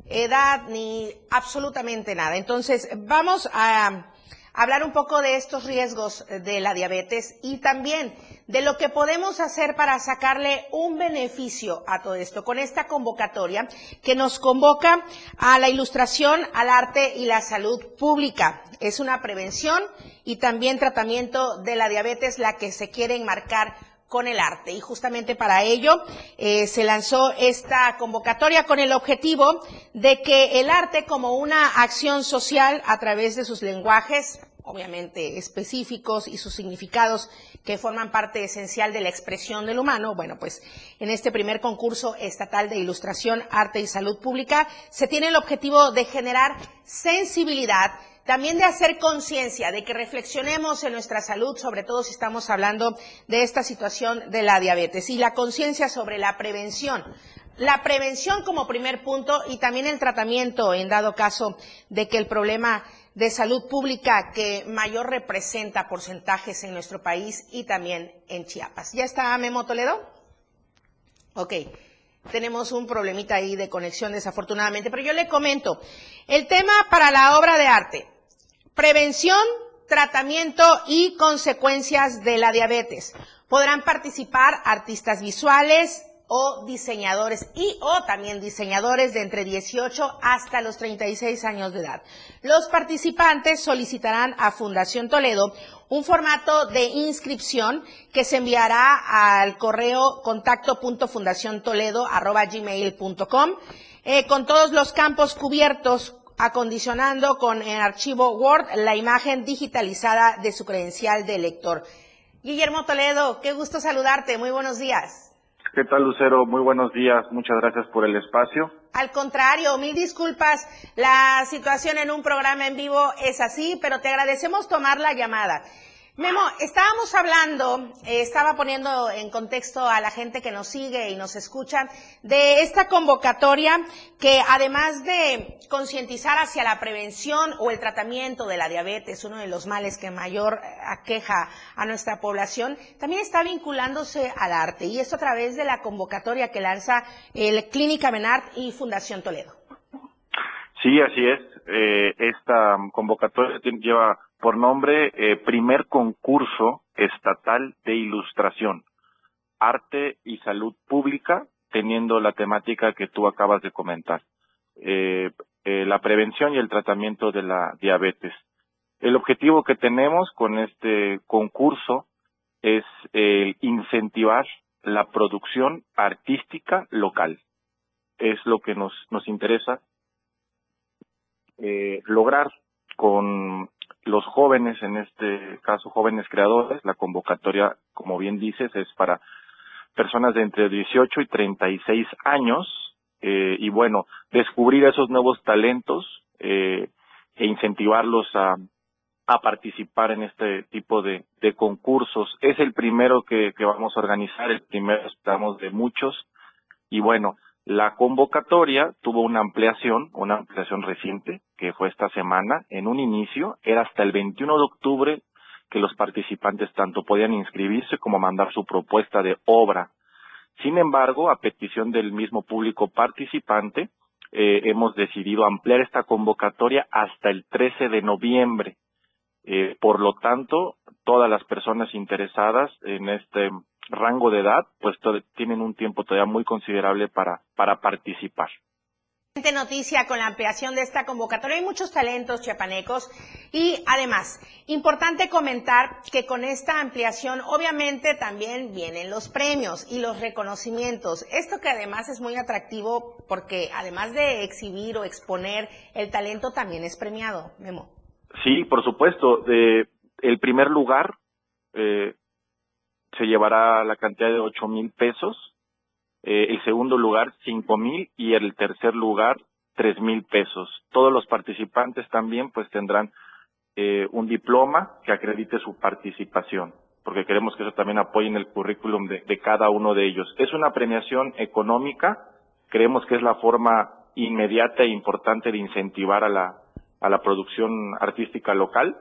edad ni absolutamente nada. Entonces, vamos a hablar un poco de estos riesgos de la diabetes y también de lo que podemos hacer para sacarle un beneficio a todo esto con esta convocatoria que nos convoca a la ilustración, al arte y la salud pública. Es una prevención y también tratamiento de la diabetes la que se quiere enmarcar con el arte. Y justamente para ello eh, se lanzó esta convocatoria con el objetivo de que el arte como una acción social a través de sus lenguajes, obviamente específicos y sus significados que forman parte esencial de la expresión del humano, bueno, pues en este primer concurso estatal de ilustración, arte y salud pública se tiene el objetivo de generar sensibilidad también de hacer conciencia, de que reflexionemos en nuestra salud, sobre todo si estamos hablando de esta situación de la diabetes, y la conciencia sobre la prevención. La prevención como primer punto y también el tratamiento en dado caso de que el problema de salud pública que mayor representa porcentajes en nuestro país y también en Chiapas. ¿Ya está Memo Toledo? Ok tenemos un problemita ahí de conexión desafortunadamente, pero yo le comento, el tema para la obra de arte, Prevención, tratamiento y consecuencias de la diabetes. Podrán participar artistas visuales o diseñadores y o también diseñadores de entre 18 hasta los 36 años de edad. Los participantes solicitarán a Fundación Toledo un formato de inscripción que se enviará al correo contacto.fundaciontoledo.gmail.com eh, con todos los campos cubiertos acondicionando con el archivo Word la imagen digitalizada de su credencial de lector. Guillermo Toledo, qué gusto saludarte. Muy buenos días. ¿Qué tal, Lucero? Muy buenos días. Muchas gracias por el espacio. Al contrario, mil disculpas. La situación en un programa en vivo es así, pero te agradecemos tomar la llamada. Memo, estábamos hablando, eh, estaba poniendo en contexto a la gente que nos sigue y nos escucha de esta convocatoria que además de concientizar hacia la prevención o el tratamiento de la diabetes, uno de los males que mayor eh, aqueja a nuestra población, también está vinculándose al arte y esto a través de la convocatoria que lanza el Clínica Menart y Fundación Toledo. Sí, así es. Eh, esta convocatoria lleva por nombre eh, Primer Concurso Estatal de Ilustración, Arte y Salud Pública, teniendo la temática que tú acabas de comentar, eh, eh, la prevención y el tratamiento de la diabetes. El objetivo que tenemos con este concurso es incentivar la producción artística local. Es lo que nos, nos interesa lograr con los jóvenes, en este caso jóvenes creadores, la convocatoria, como bien dices, es para personas de entre 18 y 36 años, eh, y bueno, descubrir esos nuevos talentos eh, e incentivarlos a, a participar en este tipo de, de concursos. Es el primero que, que vamos a organizar, el primero estamos de muchos, y bueno, la convocatoria tuvo una ampliación, una ampliación reciente, que fue esta semana. En un inicio era hasta el 21 de octubre que los participantes tanto podían inscribirse como mandar su propuesta de obra. Sin embargo, a petición del mismo público participante, eh, hemos decidido ampliar esta convocatoria hasta el 13 de noviembre. Eh, por lo tanto, todas las personas interesadas en este rango de edad, pues tienen un tiempo todavía muy considerable para, para participar. noticia con la ampliación de esta convocatoria. Hay muchos talentos chiapanecos y además, importante comentar que con esta ampliación obviamente también vienen los premios y los reconocimientos. Esto que además es muy atractivo porque además de exhibir o exponer el talento también es premiado, Memo. Sí, por supuesto. De, el primer lugar eh, se llevará la cantidad de ocho mil pesos eh, el segundo lugar cinco mil y el tercer lugar tres mil pesos. Todos los participantes también pues tendrán eh, un diploma que acredite su participación, porque queremos que eso también apoye en el currículum de, de cada uno de ellos. Es una premiación económica, creemos que es la forma inmediata e importante de incentivar a la, a la producción artística local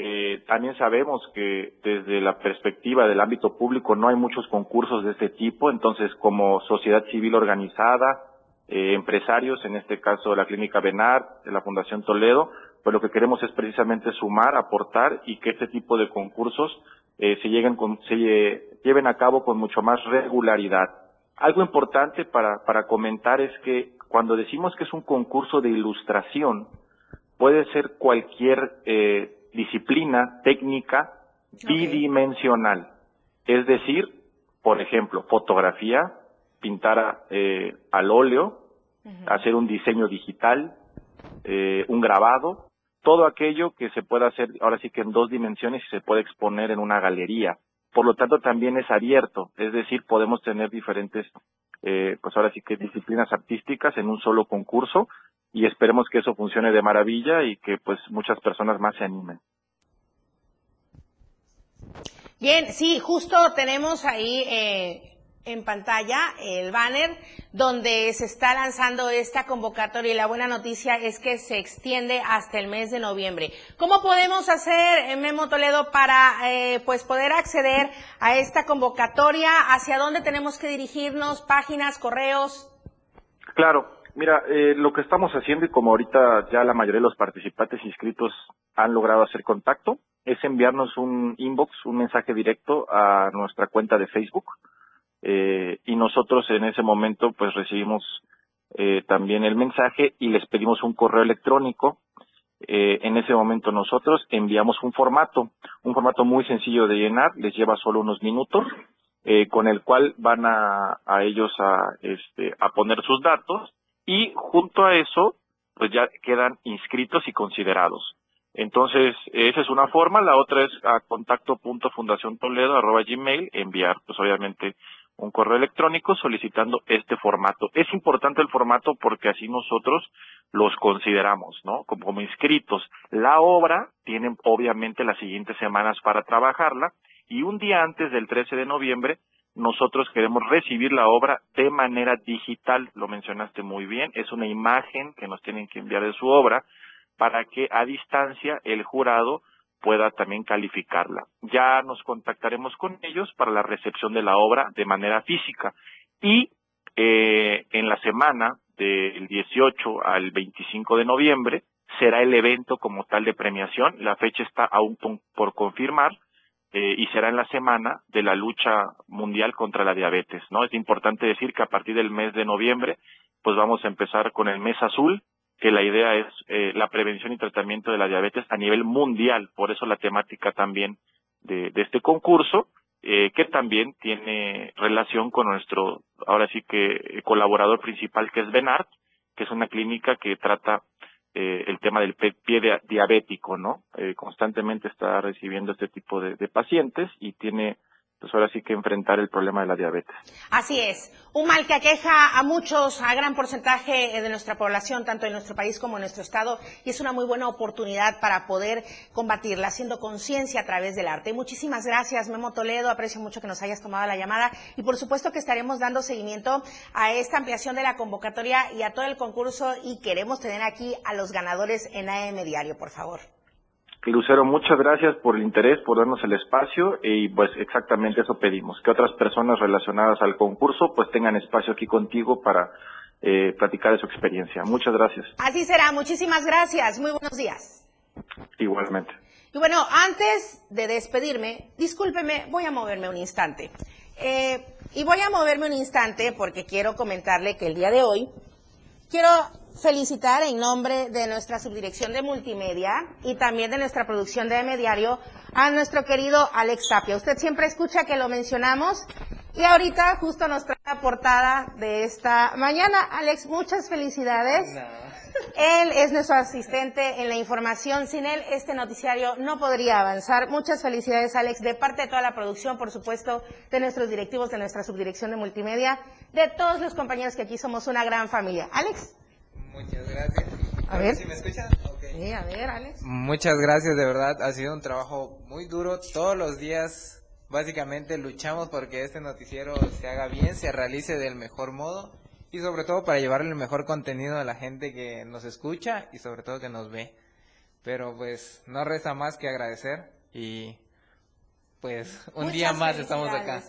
eh, también sabemos que desde la perspectiva del ámbito público no hay muchos concursos de este tipo, entonces como sociedad civil organizada, eh, empresarios, en este caso la Clínica Benar, de la Fundación Toledo, pues lo que queremos es precisamente sumar, aportar y que este tipo de concursos eh, se, lleguen con, se lleven a cabo con mucho más regularidad. Algo importante para, para comentar es que cuando decimos que es un concurso de ilustración, puede ser cualquier eh, disciplina técnica bidimensional. Es decir, por ejemplo, fotografía, pintar eh, al óleo, hacer un diseño digital, eh, un grabado, todo aquello que se pueda hacer ahora sí que en dos dimensiones y se puede exponer en una galería. Por lo tanto, también es abierto, es decir, podemos tener diferentes, eh, pues ahora sí que disciplinas artísticas en un solo concurso y esperemos que eso funcione de maravilla y que pues muchas personas más se animen. Bien, sí, justo tenemos ahí eh, en pantalla el banner donde se está lanzando esta convocatoria y la buena noticia es que se extiende hasta el mes de noviembre. ¿Cómo podemos hacer, eh, Memo Toledo, para eh, pues poder acceder a esta convocatoria? ¿Hacia dónde tenemos que dirigirnos? ¿Páginas, correos? Claro, Mira, eh, lo que estamos haciendo y como ahorita ya la mayoría de los participantes inscritos han logrado hacer contacto, es enviarnos un inbox, un mensaje directo a nuestra cuenta de Facebook eh, y nosotros en ese momento pues recibimos eh, también el mensaje y les pedimos un correo electrónico. Eh, en ese momento nosotros enviamos un formato, un formato muy sencillo de llenar, les lleva solo unos minutos, eh, con el cual van a, a ellos a, este, a poner sus datos y junto a eso, pues ya quedan inscritos y considerados. Entonces, esa es una forma. La otra es a gmail enviar, pues obviamente, un correo electrónico solicitando este formato. Es importante el formato porque así nosotros los consideramos, ¿no? Como, inscritos. La obra tienen obviamente las siguientes semanas para trabajarla y un día antes del 13 de noviembre nosotros queremos recibir la obra de manera digital, lo mencionaste muy bien, es una imagen que nos tienen que enviar de su obra para que a distancia el jurado pueda también calificarla. Ya nos contactaremos con ellos para la recepción de la obra de manera física y eh, en la semana del 18 al 25 de noviembre será el evento como tal de premiación. La fecha está aún por confirmar, eh, y será en la semana de la lucha mundial contra la diabetes, ¿no? Es importante decir que a partir del mes de noviembre, pues vamos a empezar con el mes azul, que la idea es eh, la prevención y tratamiento de la diabetes a nivel mundial, por eso la temática también de, este concurso, eh, que también tiene relación con nuestro, ahora sí que colaborador principal, que es Benart, que es una clínica que trata eh, el tema del pie diabético, ¿no? Eh, constantemente está recibiendo este tipo de pacientes y tiene pues ahora sí que enfrentar el problema de la diabetes. Así es, un mal que aqueja a muchos, a gran porcentaje eh, de nuestra población, tanto en nuestro país como en nuestro estado, y es una muy buena oportunidad para poder combatirla, haciendo conciencia a través del arte. Muchísimas gracias, Memo Toledo, aprecio mucho que nos hayas tomado la llamada y por supuesto que estaremos dando seguimiento a esta ampliación de la convocatoria y a todo el concurso y queremos tener aquí a los ganadores en AM Diario, por favor. Lucero, muchas gracias por el interés, por darnos el espacio y pues exactamente eso pedimos, que otras personas relacionadas al concurso pues tengan espacio aquí contigo para eh, platicar de su experiencia. Muchas gracias. Así será, muchísimas gracias, muy buenos días. Igualmente. Y bueno, antes de despedirme, discúlpeme, voy a moverme un instante. Eh, y voy a moverme un instante porque quiero comentarle que el día de hoy quiero felicitar en nombre de nuestra subdirección de multimedia y también de nuestra producción de Mediario a nuestro querido Alex Tapia. Usted siempre escucha que lo mencionamos y ahorita justo nos trae la portada de esta mañana. Alex, muchas felicidades. Él es nuestro asistente en la información. Sin él, este noticiario no podría avanzar. Muchas felicidades, Alex, de parte de toda la producción, por supuesto, de nuestros directivos, de nuestra subdirección de multimedia, de todos los compañeros que aquí somos una gran familia. Alex. Muchas gracias. A ver. ¿Si me escuchan? Ok. Sí, a ver, Alex. Muchas gracias, de verdad. Ha sido un trabajo muy duro. Todos los días, básicamente, luchamos porque este noticiero se haga bien, se realice del mejor modo y sobre todo para llevarle el mejor contenido a la gente que nos escucha y sobre todo que nos ve. Pero pues no resta más que agradecer y pues un Muchas día más estamos acá.